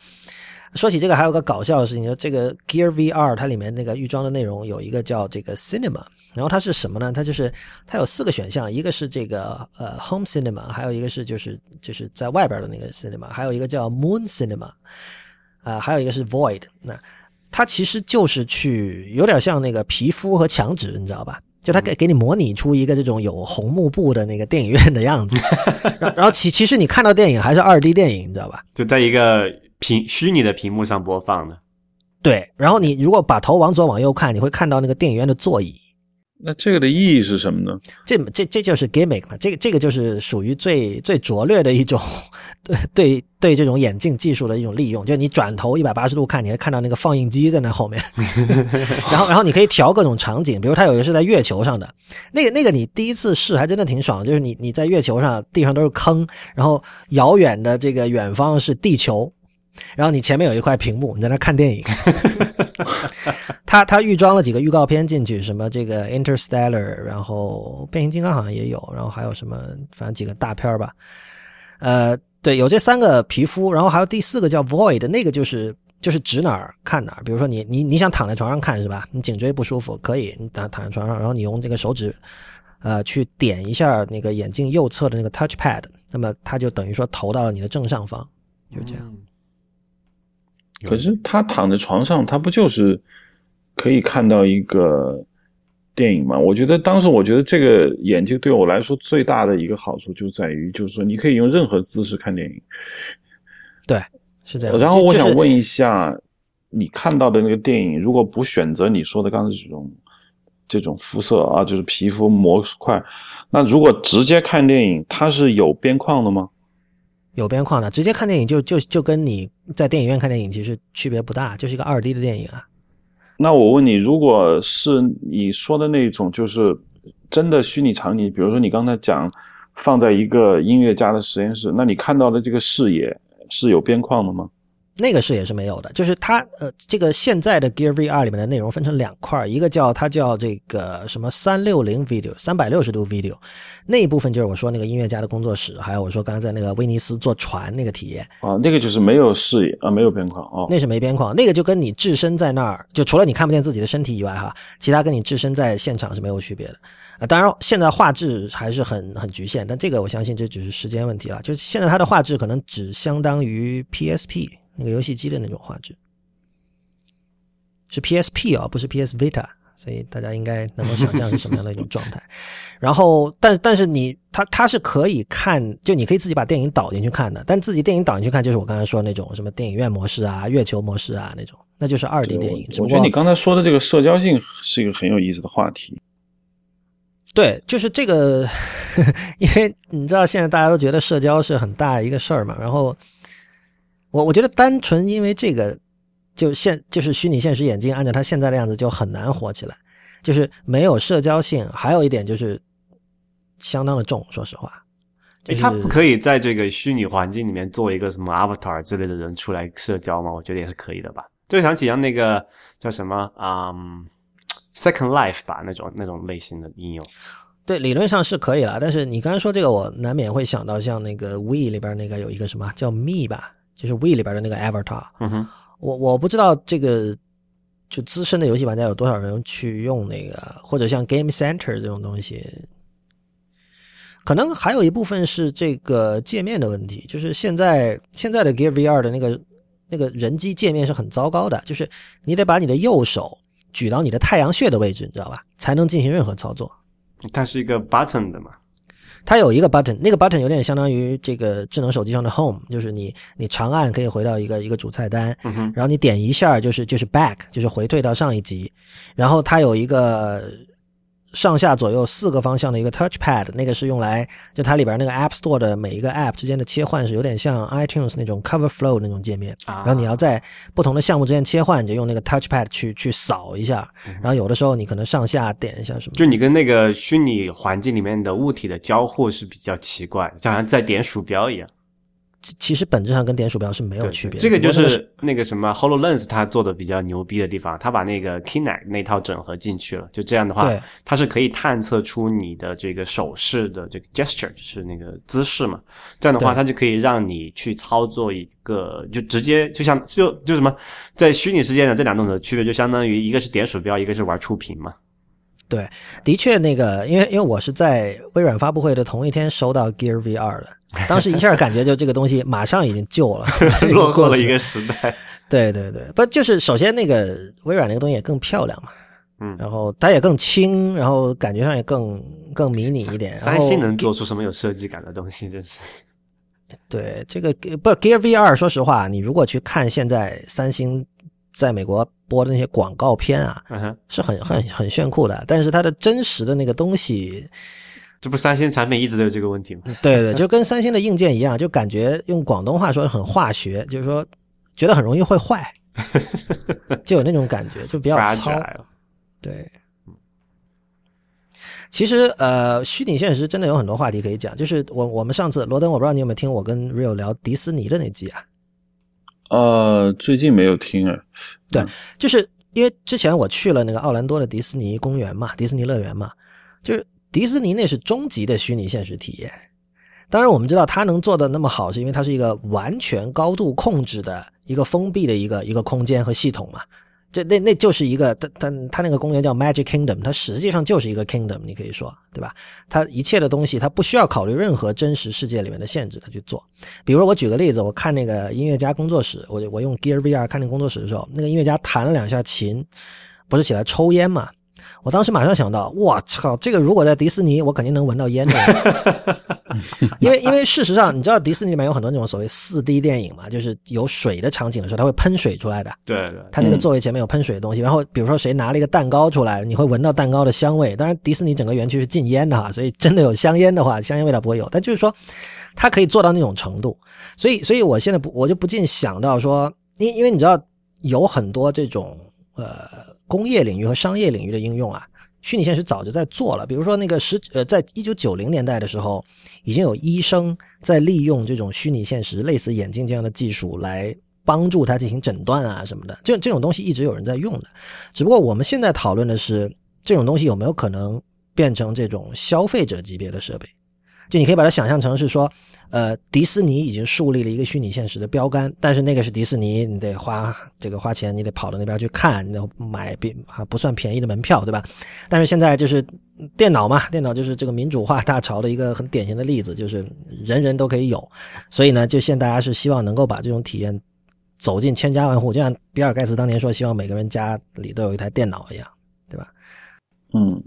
说起这个，还有个搞笑的事情，就这个 Gear VR 它里面那个预装的内容有一个叫这个 Cinema，然后它是什么呢？它就是它有四个选项，一个是这个呃 Home Cinema，还有一个是就是就是在外边的那个 Cinema，还有一个叫 Moon Cinema，啊、还有一个是 Void。那它其实就是去有点像那个皮肤和墙纸，你知道吧？就它给给你模拟出一个这种有红幕布的那个电影院的样子，然然后其其实你看到电影还是二 D 电影，你知道吧？就在一个屏虚拟的屏幕上播放的。对，然后你如果把头往左往右看，你会看到那个电影院的座椅。那这个的意义是什么呢？这这这就是 gimmick 嘛，这个这个就是属于最最拙劣的一种 对对对这种眼镜技术的一种利用，就是你转头一百八十度看，你会看到那个放映机在那后面，然后然后你可以调各种场景，比如它有一个是在月球上的，那个那个你第一次试还真的挺爽，就是你你在月球上地上都是坑，然后遥远的这个远方是地球，然后你前面有一块屏幕，你在那看电影。他他预装了几个预告片进去，什么这个 Interstellar，然后变形金刚好像也有，然后还有什么反正几个大片儿吧。呃，对，有这三个皮肤，然后还有第四个叫 Void，那个就是就是指哪儿看哪儿。比如说你你你想躺在床上看是吧？你颈椎不舒服可以，你躺躺在床上，然后你用这个手指呃去点一下那个眼镜右侧的那个 Touch Pad，那么它就等于说投到了你的正上方，就这样。嗯可是他躺在床上，他不就是可以看到一个电影吗？我觉得当时我觉得这个眼镜对我来说最大的一个好处就在于，就是说你可以用任何姿势看电影。对，是这样。然后我想问一下，你看到的那个电影，如果不选择你说的刚才这种这种肤色啊，就是皮肤模块，那如果直接看电影，它是有边框的吗？有边框的，直接看电影就就就跟你在电影院看电影其实区别不大，就是一个二 D 的电影啊。那我问你，如果是你说的那种，就是真的虚拟场景，比如说你刚才讲放在一个音乐家的实验室，那你看到的这个视野是有边框的吗？那个视野是没有的，就是它呃，这个现在的 Gear VR 里面的内容分成两块儿，一个叫它叫这个什么三六零 video 三百六十度 video，那一部分就是我说那个音乐家的工作室，还有我说刚才在那个威尼斯坐船那个体验，啊，那个就是没有视野啊，没有边框哦。那是没边框，那个就跟你置身在那儿，就除了你看不见自己的身体以外哈，其他跟你置身在现场是没有区别的。啊，当然现在画质还是很很局限，但这个我相信这只是时间问题了。就是现在它的画质可能只相当于 PSP 那个游戏机的那种画质，是 PSP 啊、不是 PS Vita，所以大家应该能够想象是什么样的一种状态。然后，但但是你它它是可以看，就你可以自己把电影导进去看的，但自己电影导进去看就是我刚才说的那种什么电影院模式啊、月球模式啊那种，那就是二 D 电影。我觉得你刚才说的这个社交性是一个很有意思的话题。对，就是这个，因为你知道现在大家都觉得社交是很大一个事儿嘛，然后我我觉得单纯因为这个，就现就是虚拟现实眼镜按照它现在的样子就很难火起来，就是没有社交性，还有一点就是相当的重，说实话。就是诶他不可以在这个虚拟环境里面做一个什么 avatar 之类的人出来社交吗？我觉得也是可以的吧。就想起像那个叫什么，嗯，Second Life 吧，那种那种类型的应用。对，理论上是可以了。但是你刚才说这个，我难免会想到像那个 We 里边那个有一个什么叫 Me 吧，就是 We 里边的那个 Avatar。嗯哼，我我不知道这个就资深的游戏玩家有多少人去用那个，或者像 Game Center 这种东西。可能还有一部分是这个界面的问题，就是现在现在的 Gear VR 的那个那个人机界面是很糟糕的，就是你得把你的右手举到你的太阳穴的位置，你知道吧，才能进行任何操作。它是一个 button 的嘛？它有一个 button，那个 button 有点相当于这个智能手机上的 home，就是你你长按可以回到一个一个主菜单，然后你点一下就是就是 back，就是回退到上一集，然后它有一个。上下左右四个方向的一个 touchpad，那个是用来就它里边那个 App Store 的每一个 App 之间的切换是有点像 iTunes 那种 Cover Flow 那种界面，然后你要在不同的项目之间切换，你就用那个 touchpad 去去扫一下，然后有的时候你可能上下点一下什么，就你跟那个虚拟环境里面的物体的交互是比较奇怪，就好像在点鼠标一样。其实本质上跟点鼠标是没有区别的。这个就是那个什么 Hololens 它做的比较牛逼的地方，它把那个 Kinect 那套整合进去了。就这样的话，它是可以探测出你的这个手势的这个 gesture，就是那个姿势嘛。这样的话，它就可以让你去操作一个，就直接就像就就什么，在虚拟世界的这两种的区别，就相当于一个是点鼠标，一个是玩触屏嘛。对，的确，那个，因为因为我是在微软发布会的同一天收到 Gear VR 的，当时一下感觉就这个东西马上已经旧了，落后了一个时代。对对对，不就是首先那个微软那个东西也更漂亮嘛，嗯，然后它也更轻，然后感觉上也更更迷你一点。三星能做出什么有设计感的东西，真是。对这个不 Gear VR，说实话，你如果去看现在三星。在美国播的那些广告片啊，是很很很炫酷的，但是它的真实的那个东西，这不三星产品一直都有这个问题吗？对对，就跟三星的硬件一样，就感觉用广东话说很化学，就是说觉得很容易会坏，就有那种感觉，就比较糙。对，其实呃，虚拟现实真的有很多话题可以讲，就是我我们上次罗登，我不知道你有没有听我跟 Rio 聊迪士尼的那集啊。呃，最近没有听哎。对，就是因为之前我去了那个奥兰多的迪士尼公园嘛，迪士尼乐园嘛，就是迪士尼那是终极的虚拟现实体验。当然，我们知道它能做的那么好，是因为它是一个完全高度控制的一个封闭的一个一个空间和系统嘛。这那那就是一个，他他他那个公园叫 Magic Kingdom，它实际上就是一个 Kingdom，你可以说，对吧？它一切的东西，它不需要考虑任何真实世界里面的限制，它去做。比如我举个例子，我看那个音乐家工作室，我我用 Gear VR 看那工作室的时候，那个音乐家弹了两下琴，不是起来抽烟嘛？我当时马上想到，我操，这个如果在迪士尼，我肯定能闻到烟的。因为因为事实上，你知道迪士尼里面有很多那种所谓四 D 电影嘛，就是有水的场景的时候，它会喷水出来的。对对。它那个座位前面有喷水的东西，然后比如说谁拿了一个蛋糕出来，你会闻到蛋糕的香味。当然，迪士尼整个园区是禁烟的哈，所以真的有香烟的话，香烟味道不会有。但就是说，它可以做到那种程度。所以，所以我现在不，我就不禁想到说，因因为你知道有很多这种呃。工业领域和商业领域的应用啊，虚拟现实早就在做了。比如说，那个十呃，在一九九零年代的时候，已经有医生在利用这种虚拟现实、类似眼镜这样的技术来帮助他进行诊断啊什么的。这这种东西一直有人在用的，只不过我们现在讨论的是这种东西有没有可能变成这种消费者级别的设备。就你可以把它想象成是说，呃，迪士尼已经树立了一个虚拟现实的标杆，但是那个是迪士尼，你得花这个花钱，你得跑到那边去看，你得买比还不算便宜的门票，对吧？但是现在就是电脑嘛，电脑就是这个民主化大潮的一个很典型的例子，就是人人都可以有，所以呢，就现在大家是希望能够把这种体验走进千家万户，就像比尔盖茨当年说，希望每个人家里都有一台电脑一样，对吧？嗯，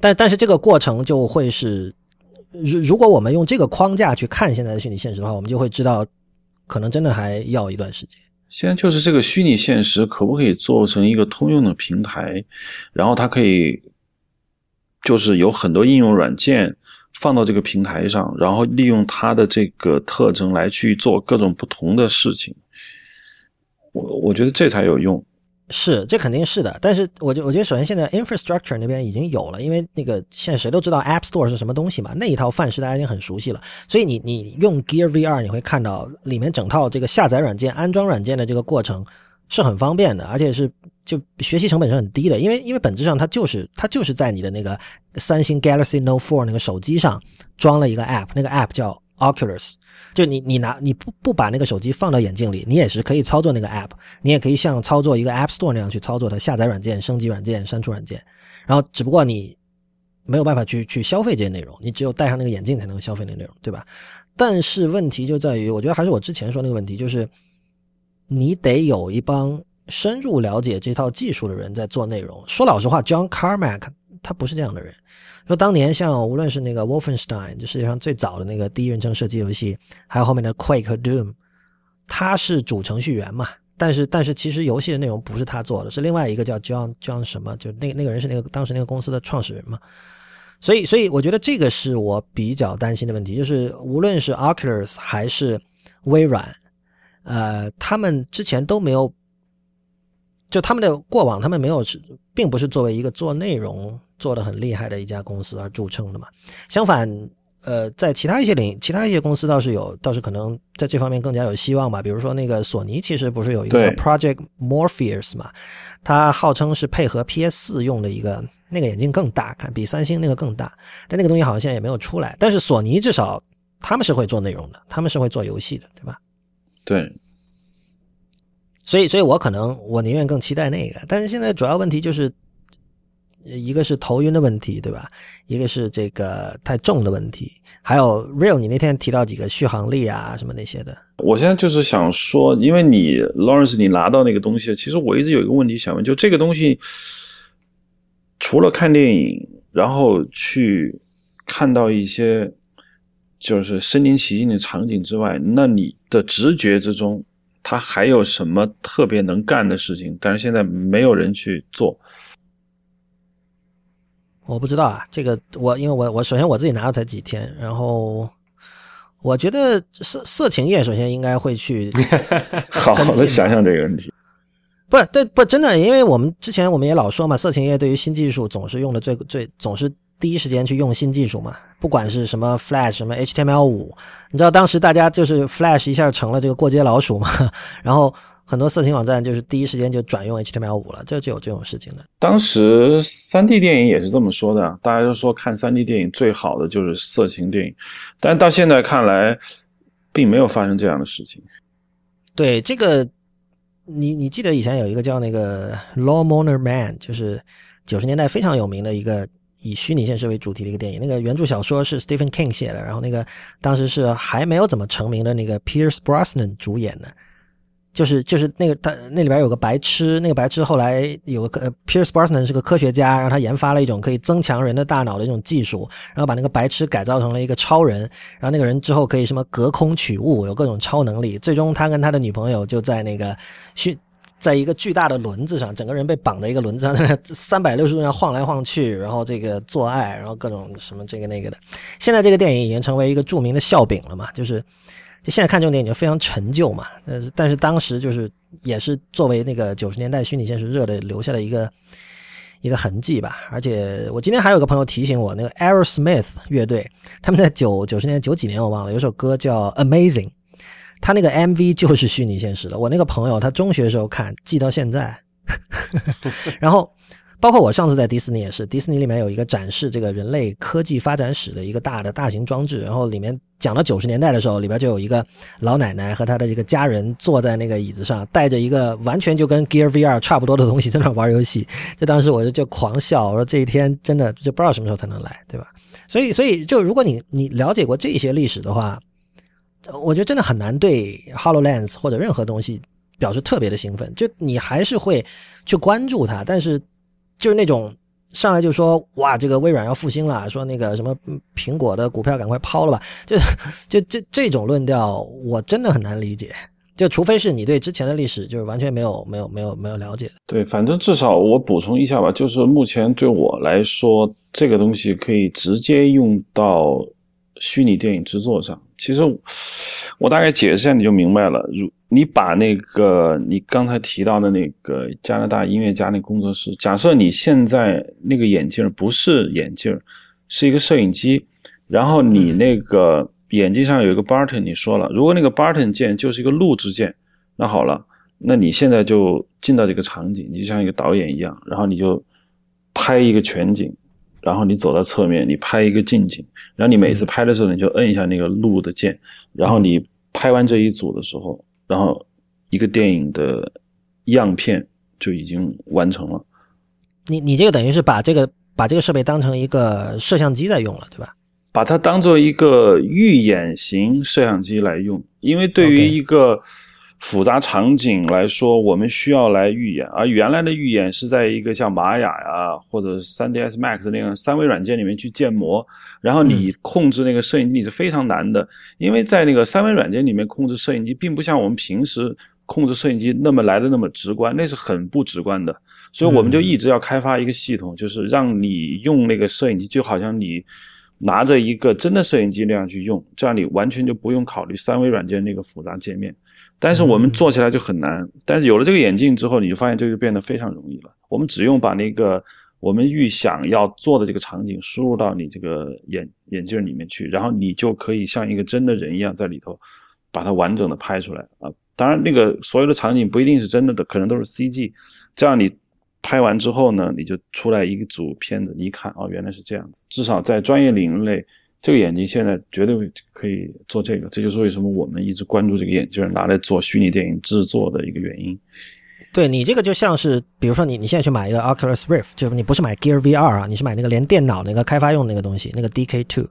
但但是这个过程就会是。如如果我们用这个框架去看现在的虚拟现实的话，我们就会知道，可能真的还要一段时间。现在就是这个虚拟现实可不可以做成一个通用的平台，然后它可以就是有很多应用软件放到这个平台上，然后利用它的这个特征来去做各种不同的事情。我我觉得这才有用。是，这肯定是的。但是，我觉我觉得，首先现在 infrastructure 那边已经有了，因为那个现在谁都知道 App Store 是什么东西嘛，那一套范式大家已经很熟悉了。所以，你你用 Gear VR，你会看到里面整套这个下载软件、安装软件的这个过程是很方便的，而且是就学习成本是很低的，因为因为本质上它就是它就是在你的那个三星 Galaxy Note 4那个手机上装了一个 app，那个 app 叫 Oculus，就你你拿你不不把那个手机放到眼镜里，你也是可以操作那个 app，你也可以像操作一个 App Store 那样去操作它，下载软件、升级软件、删除软件，然后只不过你没有办法去去消费这些内容，你只有戴上那个眼镜才能消费那内容，对吧？但是问题就在于，我觉得还是我之前说那个问题，就是你得有一帮深入了解这套技术的人在做内容。说老实话，John Carmack 他不是这样的人。说当年像无论是那个 Wolfenstein，就世界上最早的那个第一人称射击游戏，还有后面的 Quake 和 Doom，他是主程序员嘛。但是但是其实游戏的内容不是他做的，是另外一个叫 John John 什么，就那那个人是那个当时那个公司的创始人嘛。所以所以我觉得这个是我比较担心的问题，就是无论是 Oculus 还是微软，呃，他们之前都没有。就他们的过往，他们没有是，并不是作为一个做内容做的很厉害的一家公司而著称的嘛。相反，呃，在其他一些领，其他一些公司倒是有，倒是可能在这方面更加有希望吧。比如说那个索尼，其实不是有一个 Project Morpheus 嘛？它号称是配合 PS 四用的一个那个眼镜更大，看比三星那个更大，但那个东西好像现在也没有出来。但是索尼至少他们是会做内容的，他们是会做游戏的，对吧？对。所以，所以我可能我宁愿更期待那个，但是现在主要问题就是，一个是头晕的问题，对吧？一个是这个太重的问题，还有 Real，你那天提到几个续航力啊什么那些的。我现在就是想说，因为你 Lawrence 你拿到那个东西，其实我一直有一个问题想问，就这个东西除了看电影，然后去看到一些就是身临其境的场景之外，那你的直觉之中。他还有什么特别能干的事情？但是现在没有人去做。我不知道啊，这个我因为我我首先我自己拿了才几天，然后我觉得色色情业首先应该会去 好好的想想这个问题。不，对不真的，因为我们之前我们也老说嘛，色情业对于新技术总是用的最最总是。第一时间去用新技术嘛，不管是什么 Flash 什么 HTML 五，你知道当时大家就是 Flash 一下成了这个过街老鼠嘛，然后很多色情网站就是第一时间就转用 HTML 五了，这就有这种事情的。当时三 D 电影也是这么说的，大家都说看三 D 电影最好的就是色情电影，但到现在看来，并没有发生这样的事情。对这个，你你记得以前有一个叫那个 Lawmoner Man，就是九十年代非常有名的一个。以虚拟现实为主题的一个电影，那个原著小说是 Stephen King 写的，然后那个当时是还没有怎么成名的那个 Pierce Brosnan 主演的，就是就是那个他那里边有个白痴，那个白痴后来有个 Pierce Brosnan 是个科学家，然后他研发了一种可以增强人的大脑的一种技术，然后把那个白痴改造成了一个超人，然后那个人之后可以什么隔空取物，有各种超能力，最终他跟他的女朋友就在那个虚。在一个巨大的轮子上，整个人被绑在一个轮子上，在 三百六十度上晃来晃去，然后这个做爱，然后各种什么这个那个的。现在这个电影已经成为一个著名的笑柄了嘛？就是，就现在看这种电影就非常陈旧嘛。但是，但是当时就是也是作为那个九十年代虚拟现实热的留下了一个一个痕迹吧。而且我今天还有个朋友提醒我，那个 Aerosmith 乐队他们在九九十年九几年我忘了，有首歌叫 Amazing。他那个 MV 就是虚拟现实的。我那个朋友他中学时候看，记到现在。然后，包括我上次在迪士尼也是，迪士尼里面有一个展示这个人类科技发展史的一个大的大型装置，然后里面讲到九十年代的时候，里边就有一个老奶奶和她的这个家人坐在那个椅子上，带着一个完全就跟 Gear VR 差不多的东西在那玩游戏。就当时我就就狂笑，我说这一天真的就不知道什么时候才能来，对吧？所以，所以就如果你你了解过这些历史的话。我觉得真的很难对 Hololens 或者任何东西表示特别的兴奋，就你还是会去关注它，但是就是那种上来就说哇，这个微软要复兴了，说那个什么苹果的股票赶快抛了吧，就就这这种论调，我真的很难理解。就除非是你对之前的历史就是完全没有没有没有没有了解。对，反正至少我补充一下吧，就是目前对我来说，这个东西可以直接用到。虚拟电影制作上，其实我大概解释一下你就明白了。如你把那个你刚才提到的那个加拿大音乐家那工作室，假设你现在那个眼镜不是眼镜，是一个摄影机，然后你那个眼镜上有一个 button，你说了，如果那个 button 键就是一个录制键，那好了，那你现在就进到这个场景，你就像一个导演一样，然后你就拍一个全景，然后你走到侧面，你拍一个近景，然后你每次拍的时候，你就摁一下那个录的键，然后你拍完这一组的时候，然后一个电影的样片就已经完成了。你你这个等于是把这个把这个设备当成一个摄像机在用了，对吧？把它当做一个预演型摄像机来用，因为对于一个复杂场景来说，我们需要来预演，而原来的预演是在一个像玛雅呀或者 3ds Max 那样三维软件里面去建模，然后你控制那个摄影机是非常难的，因为在那个三维软件里面控制摄影机，并不像我们平时控制摄影机那么来的那么直观，那是很不直观的。所以我们就一直要开发一个系统，就是让你用那个摄影机，就好像你拿着一个真的摄影机那样去用，这样你完全就不用考虑三维软件那个复杂界面。但是我们做起来就很难。但是有了这个眼镜之后，你就发现这个就变得非常容易了。我们只用把那个我们预想要做的这个场景输入到你这个眼眼镜里面去，然后你就可以像一个真的人一样在里头把它完整的拍出来啊。当然，那个所有的场景不一定是真的的，可能都是 CG。这样你拍完之后呢，你就出来一组片子，你一看哦，原来是这样子。至少在专业领域内，这个眼镜现在绝对可以做这个。这就是为什么我们一直关注这个眼镜，拿来做虚拟电影制作的一个原因。对你这个就像是，比如说你你现在去买一个 Oculus Rift，就是你不是买 Gear VR 啊，你是买那个连电脑那个开发用那个东西，那个 DK Two，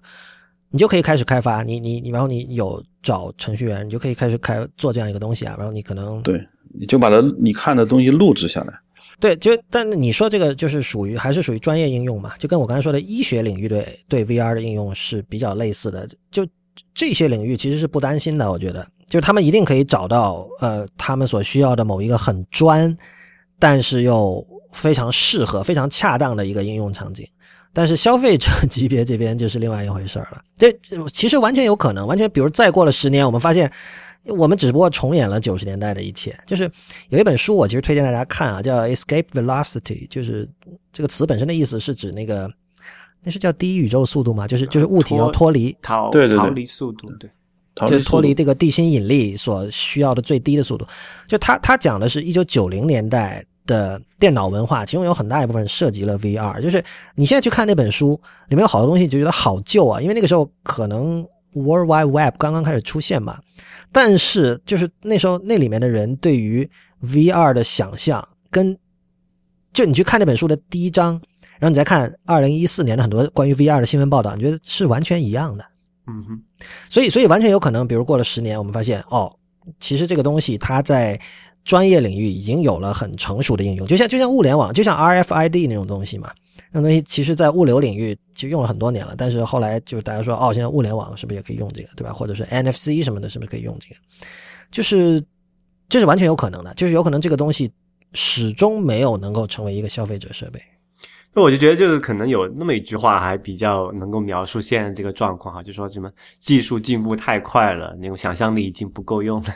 你就可以开始开发，你你你，然后你有找程序员，你就可以开始开做这样一个东西啊，然后你可能对，你就把它你看的东西录制下来。对，就但你说这个就是属于还是属于专业应用嘛，就跟我刚才说的医学领域对对 VR 的应用是比较类似的。就这些领域其实是不担心的，我觉得，就他们一定可以找到呃他们所需要的某一个很专，但是又非常适合、非常恰当的一个应用场景。但是消费者级别这边就是另外一回事儿了。这其实完全有可能，完全比如再过了十年，我们发现。我们只不过重演了九十年代的一切，就是有一本书，我其实推荐大家看啊，叫《Escape Velocity》，就是这个词本身的意思是指那个，那是叫低宇宙速度吗？就是就是物体要脱离逃对对对逃离速度，对，就脱离这个地心引力所需要的最低的速度。就他他讲的是一九九零年代的电脑文化，其中有很大一部分涉及了 VR。就是你现在去看那本书，里面有好多东西就觉得好旧啊，因为那个时候可能 World Wide Web 刚刚开始出现嘛。但是就是那时候那里面的人对于 VR 的想象，跟就你去看那本书的第一章，然后你再看二零一四年的很多关于 VR 的新闻报道，你觉得是完全一样的。嗯哼，所以，所以完全有可能，比如过了十年，我们发现哦，其实这个东西它在专业领域已经有了很成熟的应用，就像就像物联网，就像 RFID 那种东西嘛。那东西其实在物流领域其实用了很多年了，但是后来就是大家说，哦，现在物联网是不是也可以用这个，对吧？或者是 NFC 什么的，是不是可以用这个？就是这是完全有可能的，就是有可能这个东西始终没有能够成为一个消费者设备。那我就觉得就是可能有那么一句话还比较能够描述现在这个状况哈，就说什么技术进步太快了，那种想象力已经不够用了。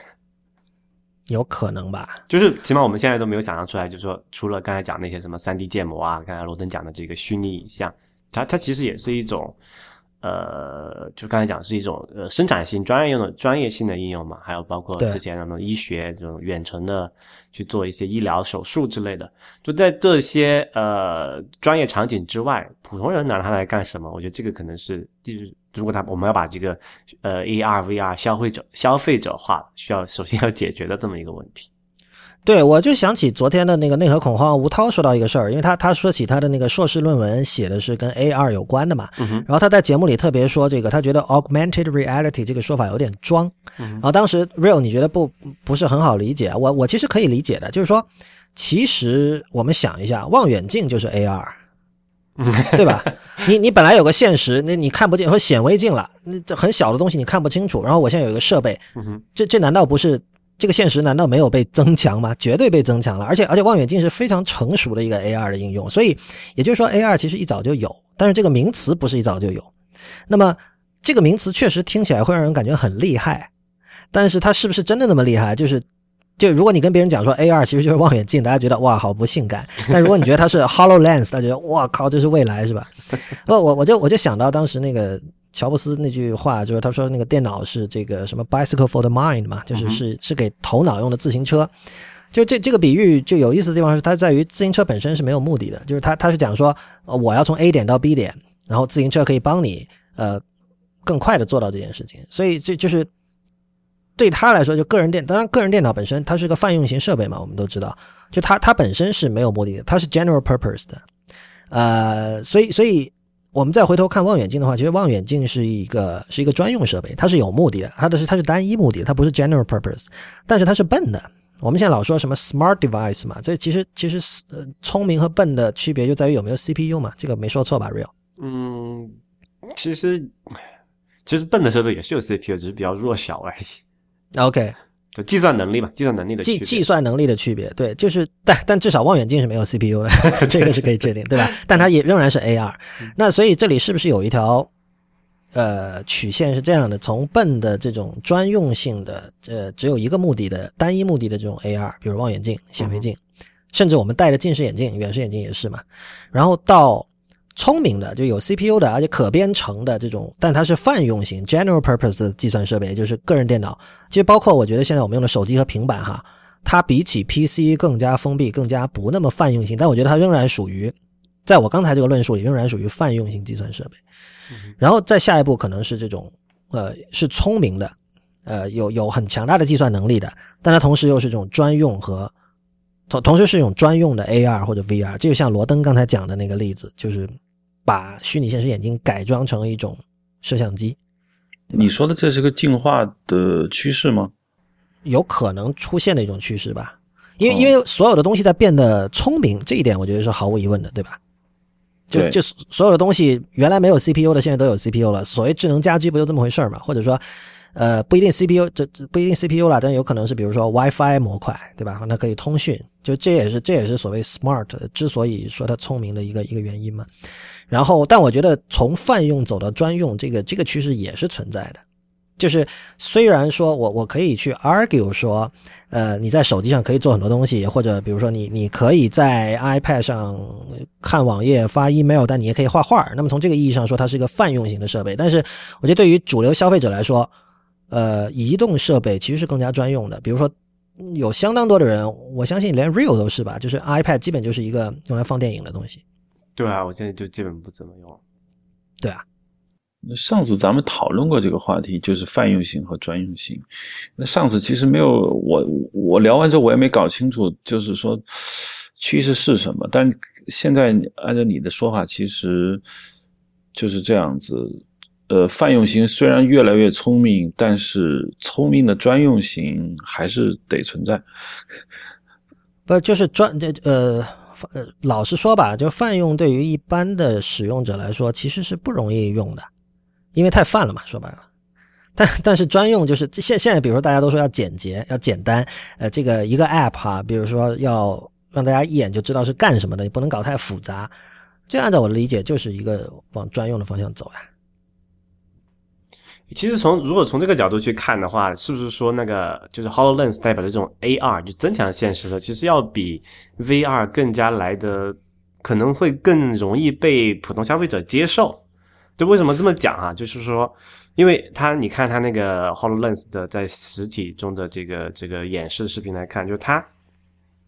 有可能吧？就是起码我们现在都没有想象出来，就是说除了刚才讲那些什么三 D 建模啊，刚才罗登讲的这个虚拟影像，它它其实也是一种，呃，就刚才讲是一种呃生产性、专业用的专业性的应用嘛，还有包括之前什么医学这种远程的去做一些医疗手术之类的，就在这些呃专业场景之外，普通人拿它来干什么？我觉得这个可能是就是如果他我们要把这个呃 AR VR 消费者消费者化，需要首先要解决的这么一个问题。对，我就想起昨天的那个内核恐慌，吴涛说到一个事儿，因为他他说起他的那个硕士论文写的是跟 AR 有关的嘛，然后他在节目里特别说这个，他觉得 augmented reality 这个说法有点装，然后当时 real 你觉得不不是很好理解，我我其实可以理解的，就是说，其实我们想一下，望远镜就是 AR。对吧？你你本来有个现实，那你看不见，和显微镜了，那这很小的东西你看不清楚。然后我现在有一个设备，这这难道不是这个现实？难道没有被增强吗？绝对被增强了。而且而且望远镜是非常成熟的一个 AR 的应用，所以也就是说 AR 其实一早就有，但是这个名词不是一早就有。那么这个名词确实听起来会让人感觉很厉害，但是它是不是真的那么厉害？就是。就如果你跟别人讲说 AR 其实就是望远镜，大家觉得哇好不性感。但如果你觉得它是 Hololens，大家觉得哇靠这是未来是吧？不，我我就我就想到当时那个乔布斯那句话，就是他说那个电脑是这个什么 bicycle for the mind 嘛，就是是是给头脑用的自行车。就这这个比喻就有意思的地方是，它在于自行车本身是没有目的的，就是它它是讲说，呃我要从 A 点到 B 点，然后自行车可以帮你呃更快的做到这件事情，所以这就是对他来说，就个人电，当然个人电脑本身它是个泛用型设备嘛，我们都知道，就它它本身是没有目的的，它是 general purpose 的，呃，所以所以我们再回头看望远镜的话，其实望远镜是一个是一个专用设备，它是有目的的，它的是它是单一目的，它不是 general purpose，但是它是笨的。我们现在老说什么 smart device 嘛，这其实其实呃聪明和笨的区别就在于有没有 CPU 嘛，这个没说错吧，real？嗯，其实其实笨的设备也是有 CPU，只是比较弱小而已。OK，就计算能力嘛，计算能力的计计算能力的区别，对，就是但但至少望远镜是没有 CPU 的，这个是可以确定，对吧？但它也仍然是 AR。那所以这里是不是有一条呃曲线是这样的？从笨的这种专用性的呃只有一个目的的单一目的的这种 AR，比如望远镜、显微镜，甚至我们戴着近视眼镜、远视眼镜也是嘛。然后到聪明的，就有 CPU 的，而且可编程的这种，但它是泛用型 （general purpose） 的计算设备，也就是个人电脑。其实包括我觉得现在我们用的手机和平板哈，它比起 PC 更加封闭，更加不那么泛用性，但我觉得它仍然属于，在我刚才这个论述里，仍然属于泛用型计算设备。然后再下一步可能是这种，呃，是聪明的，呃，有有很强大的计算能力的，但它同时又是这种专用和同同时是一种专用的 AR 或者 VR，这就像罗登刚才讲的那个例子，就是把虚拟现实眼镜改装成一种摄像机，你说的这是个进化的趋势吗？有可能出现的一种趋势吧。因为因为所有的东西在变得聪明，这一点我觉得是毫无疑问的，对吧？就就所有的东西原来没有 CPU 的，现在都有 CPU 了。所谓智能家居不就这么回事儿嘛？或者说，呃，不一定 CPU 这这不一定 CPU 了，但有可能是比如说 WiFi 模块，对吧？那可以通讯，就这也是这也是所谓 smart 之所以说它聪明的一个一个原因嘛。然后，但我觉得从泛用走到专用，这个这个趋势也是存在的。就是虽然说我我可以去 argue 说，呃，你在手机上可以做很多东西，或者比如说你你可以在 iPad 上看网页、发 email，但你也可以画画。那么从这个意义上说，它是一个泛用型的设备。但是我觉得对于主流消费者来说，呃，移动设备其实是更加专用的。比如说，有相当多的人，我相信连 Real 都是吧，就是 iPad 基本就是一个用来放电影的东西。对啊，我现在就基本不怎么用。对啊，那上次咱们讨论过这个话题，就是泛用型和专用型。那上次其实没有我我聊完之后，我也没搞清楚，就是说趋势是什么。但现在按照你的说法，其实就是这样子。呃，泛用型虽然越来越聪明，但是聪明的专用型还是得存在。不就是专这呃呃，老实说吧，就泛用对于一般的使用者来说，其实是不容易用的，因为太泛了嘛，说白了。但但是专用就是现现在，比如说大家都说要简洁、要简单，呃，这个一个 app 哈、比如说要让大家一眼就知道是干什么的，你不能搞太复杂。这按照我的理解，就是一个往专用的方向走呀。其实从如果从这个角度去看的话，是不是说那个就是 Hololens 代表的这种 AR 就增强现实的，其实要比 VR 更加来的可能会更容易被普通消费者接受。就为什么这么讲啊？就是说，因为它你看它那个 Hololens 的在实体中的这个这个演示视频来看，就它。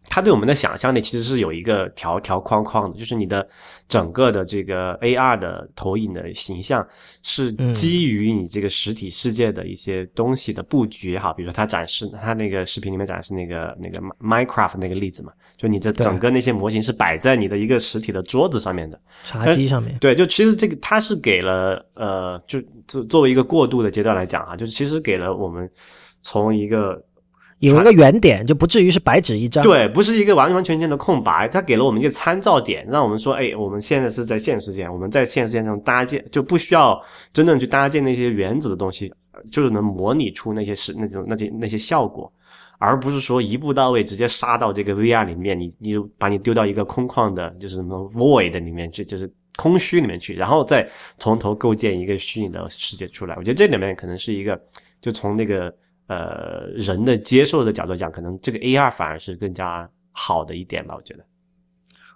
它对我们的想象力其实是有一个条条框框的，就是你的整个的这个 AR 的投影的形象是基于你这个实体世界的一些东西的布局也好，比如说它展示它那个视频里面展示那个那个 Minecraft 那个例子嘛，就你的整个那些模型是摆在你的一个实体的桌子上面的茶几上面。对，就其实这个它是给了呃，就作作为一个过渡的阶段来讲啊，就是其实给了我们从一个。有一个原点，就不至于是白纸一张。对，不是一个完完全全的空白，它给了我们一个参照点，让我们说，哎，我们现在是在现实世界，我们在现实世界中搭建，就不需要真正去搭建那些原子的东西，就是能模拟出那些是那种那些那些效果，而不是说一步到位直接杀到这个 VR 里面，你你就把你丢到一个空旷的，就是什么 void 里面去，就是空虚里面去，然后再从头构建一个虚拟的世界出来。我觉得这里面可能是一个，就从那个。呃，人的接受的角度讲，可能这个 AR 反而是更加好的一点吧，我觉得。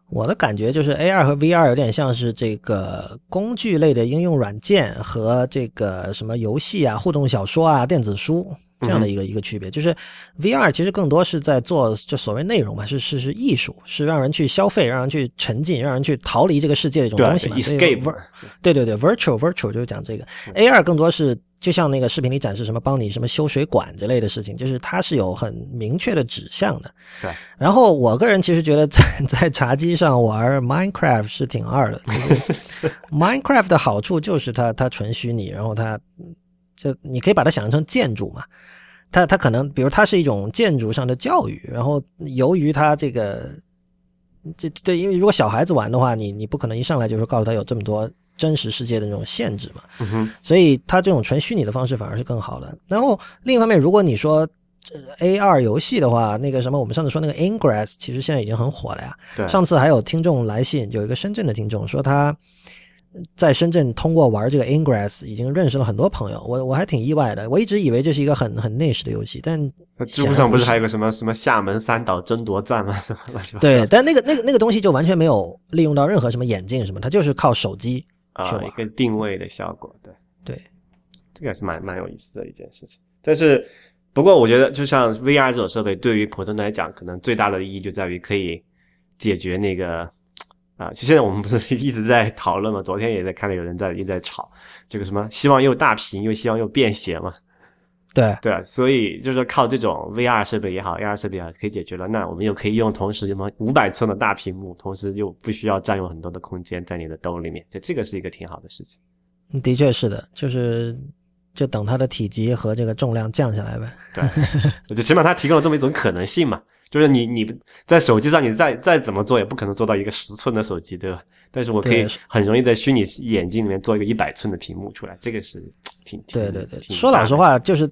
我的感觉就是 AR 和 VR 有点像是这个工具类的应用软件和这个什么游戏啊、互动小说啊、电子书，这样的一个、一个区别。就是 VR 其实更多是在做就所谓内容嘛，是是是艺术，是让人去消费，让人去沉浸，让人去逃离这个世界的一种东西嘛。escape 对对对，virtual virtual 就是讲这个，AR 更多是就像那个视频里展示什么帮你什么修水管之类的事情，就是它是有很明确的指向的。对。然后我个人其实觉得在在茶几上玩 Minecraft 是挺二的，就是 Minecraft 的好处就是它它纯虚拟，然后它就你可以把它想象成建筑嘛。它它可能比如它是一种建筑上的教育，然后由于它这个这对，因为如果小孩子玩的话，你你不可能一上来就是告诉他有这么多真实世界的那种限制嘛，嗯，所以它这种纯虚拟的方式反而是更好的。然后另一方面，如果你说、呃 AR 游戏的话，那个什么，我们上次说那个 Ingress，其实现在已经很火了呀。对，上次还有听众来信，有一个深圳的听众说他在深圳通过玩这个 Ingress 已经认识了很多朋友，我我还挺意外的。我一直以为这是一个很很 niche 的游戏，但那知乎上不是还有个什么什么厦门三岛争夺战吗？对，但那个那个那个东西就完全没有利用到任何什么眼镜什么，它就是靠手机去啊，一个定位的效果，对。对。这个还是蛮蛮有意思的一件事情。但是，不过我觉得，就像 VR 这种设备，对于普通人来讲，可能最大的意义就在于可以解决那个啊，就现在我们不是 一直在讨论嘛？昨天也在看到有人在一直在吵这个什么，希望又大屏又希望又便携嘛，对对啊，所以就是说靠这种 VR 设备也好，AR 设备也好，可以解决了。那我们又可以用同时什么五百寸的大屏幕，同时又不需要占用很多的空间在你的兜里面，就这个是一个挺好的事情。的确是的，就是就等它的体积和这个重量降下来呗。对，就起码它提供了这么一种可能性嘛，就是你你在手机上你再再怎么做也不可能做到一个十寸的手机，对吧？但是我可以很容易在虚拟眼镜里面做一个一百寸的屏幕出来，这个是挺挺对对对，说老实，话，就是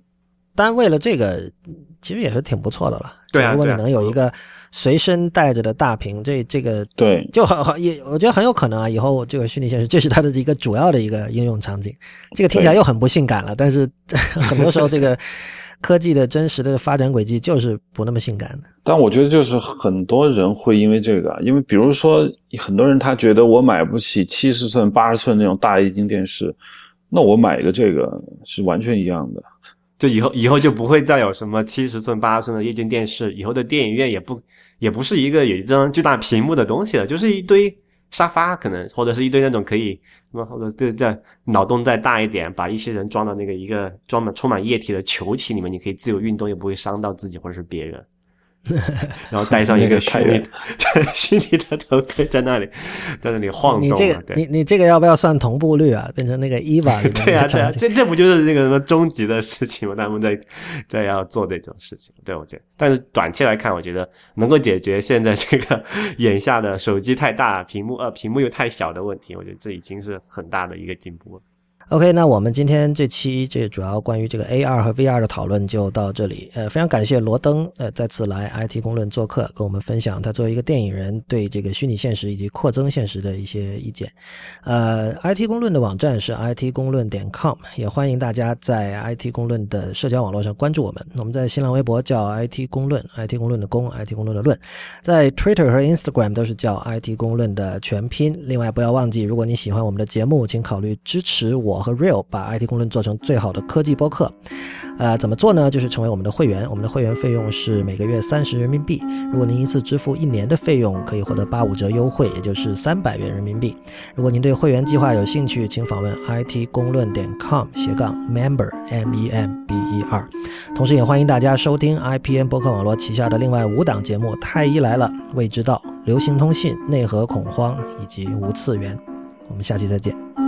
单为了这个，其实也是挺不错的了。对啊如果你能有一个随身带着的大屏，这这个对，就很很也，我觉得很有可能啊，以后这个虚拟现实这是它的一个主要的一个应用场景。这个听起来又很不性感了，但是 很多时候这个科技的真实的发展轨迹就是不那么性感的。但我觉得就是很多人会因为这个，因为比如说很多人他觉得我买不起七十寸、八十寸那种大液晶电视，那我买一个这个是完全一样的。就以后以后就不会再有什么七十寸、八十寸的液晶电视，以后的电影院也不也不是一个有一张巨大屏幕的东西了，就是一堆沙发，可能或者是一堆那种可以什么或者对再脑洞再大一点，把一些人装到那个一个装满充满液体的球体里面，你可以自由运动，又不会伤到自己或者是别人。然后戴上一个虚拟个太远对 虚拟的头盔在那里在那里晃动嘛，你这个你你这个要不要算同步率啊？变成那个 EVA 对啊，对啊，这 这不就是那个什么终极的事情吗？他们在在要做这种事情，对我觉得，但是短期来看，我觉得能够解决现在这个眼下的手机太大、屏幕呃屏幕又太小的问题，我觉得这已经是很大的一个进步了。OK，那我们今天这期这主要关于这个 AR 和 VR 的讨论就到这里。呃，非常感谢罗登呃再次来 IT 公论做客，跟我们分享他作为一个电影人对这个虚拟现实以及扩增现实的一些意见。呃，IT 公论的网站是 IT 公论点 com，也欢迎大家在 IT 公论的社交网络上关注我们。我们在新浪微博叫 IT 公论，IT 公论的公，IT 公论的论，在 Twitter 和 Instagram 都是叫 IT 公论的全拼。另外，不要忘记，如果你喜欢我们的节目，请考虑支持我和 Real 把 IT 公论做成最好的科技播客。呃，怎么做呢？就是成为我们的会员，我们的会员费用是每个月三十人民币。如果您一次支付一年的费用，可以获得八五折优惠，也就是三百元人民币。如果您对会员计划有兴趣，请访问 it 公论点 com 斜杠 member m e m b e r。同时，也欢迎大家收听 IPN 播客网络旗下的另外五档节目：太医来了、未知道、流行通信、内核恐慌以及无次元。我们下期再见。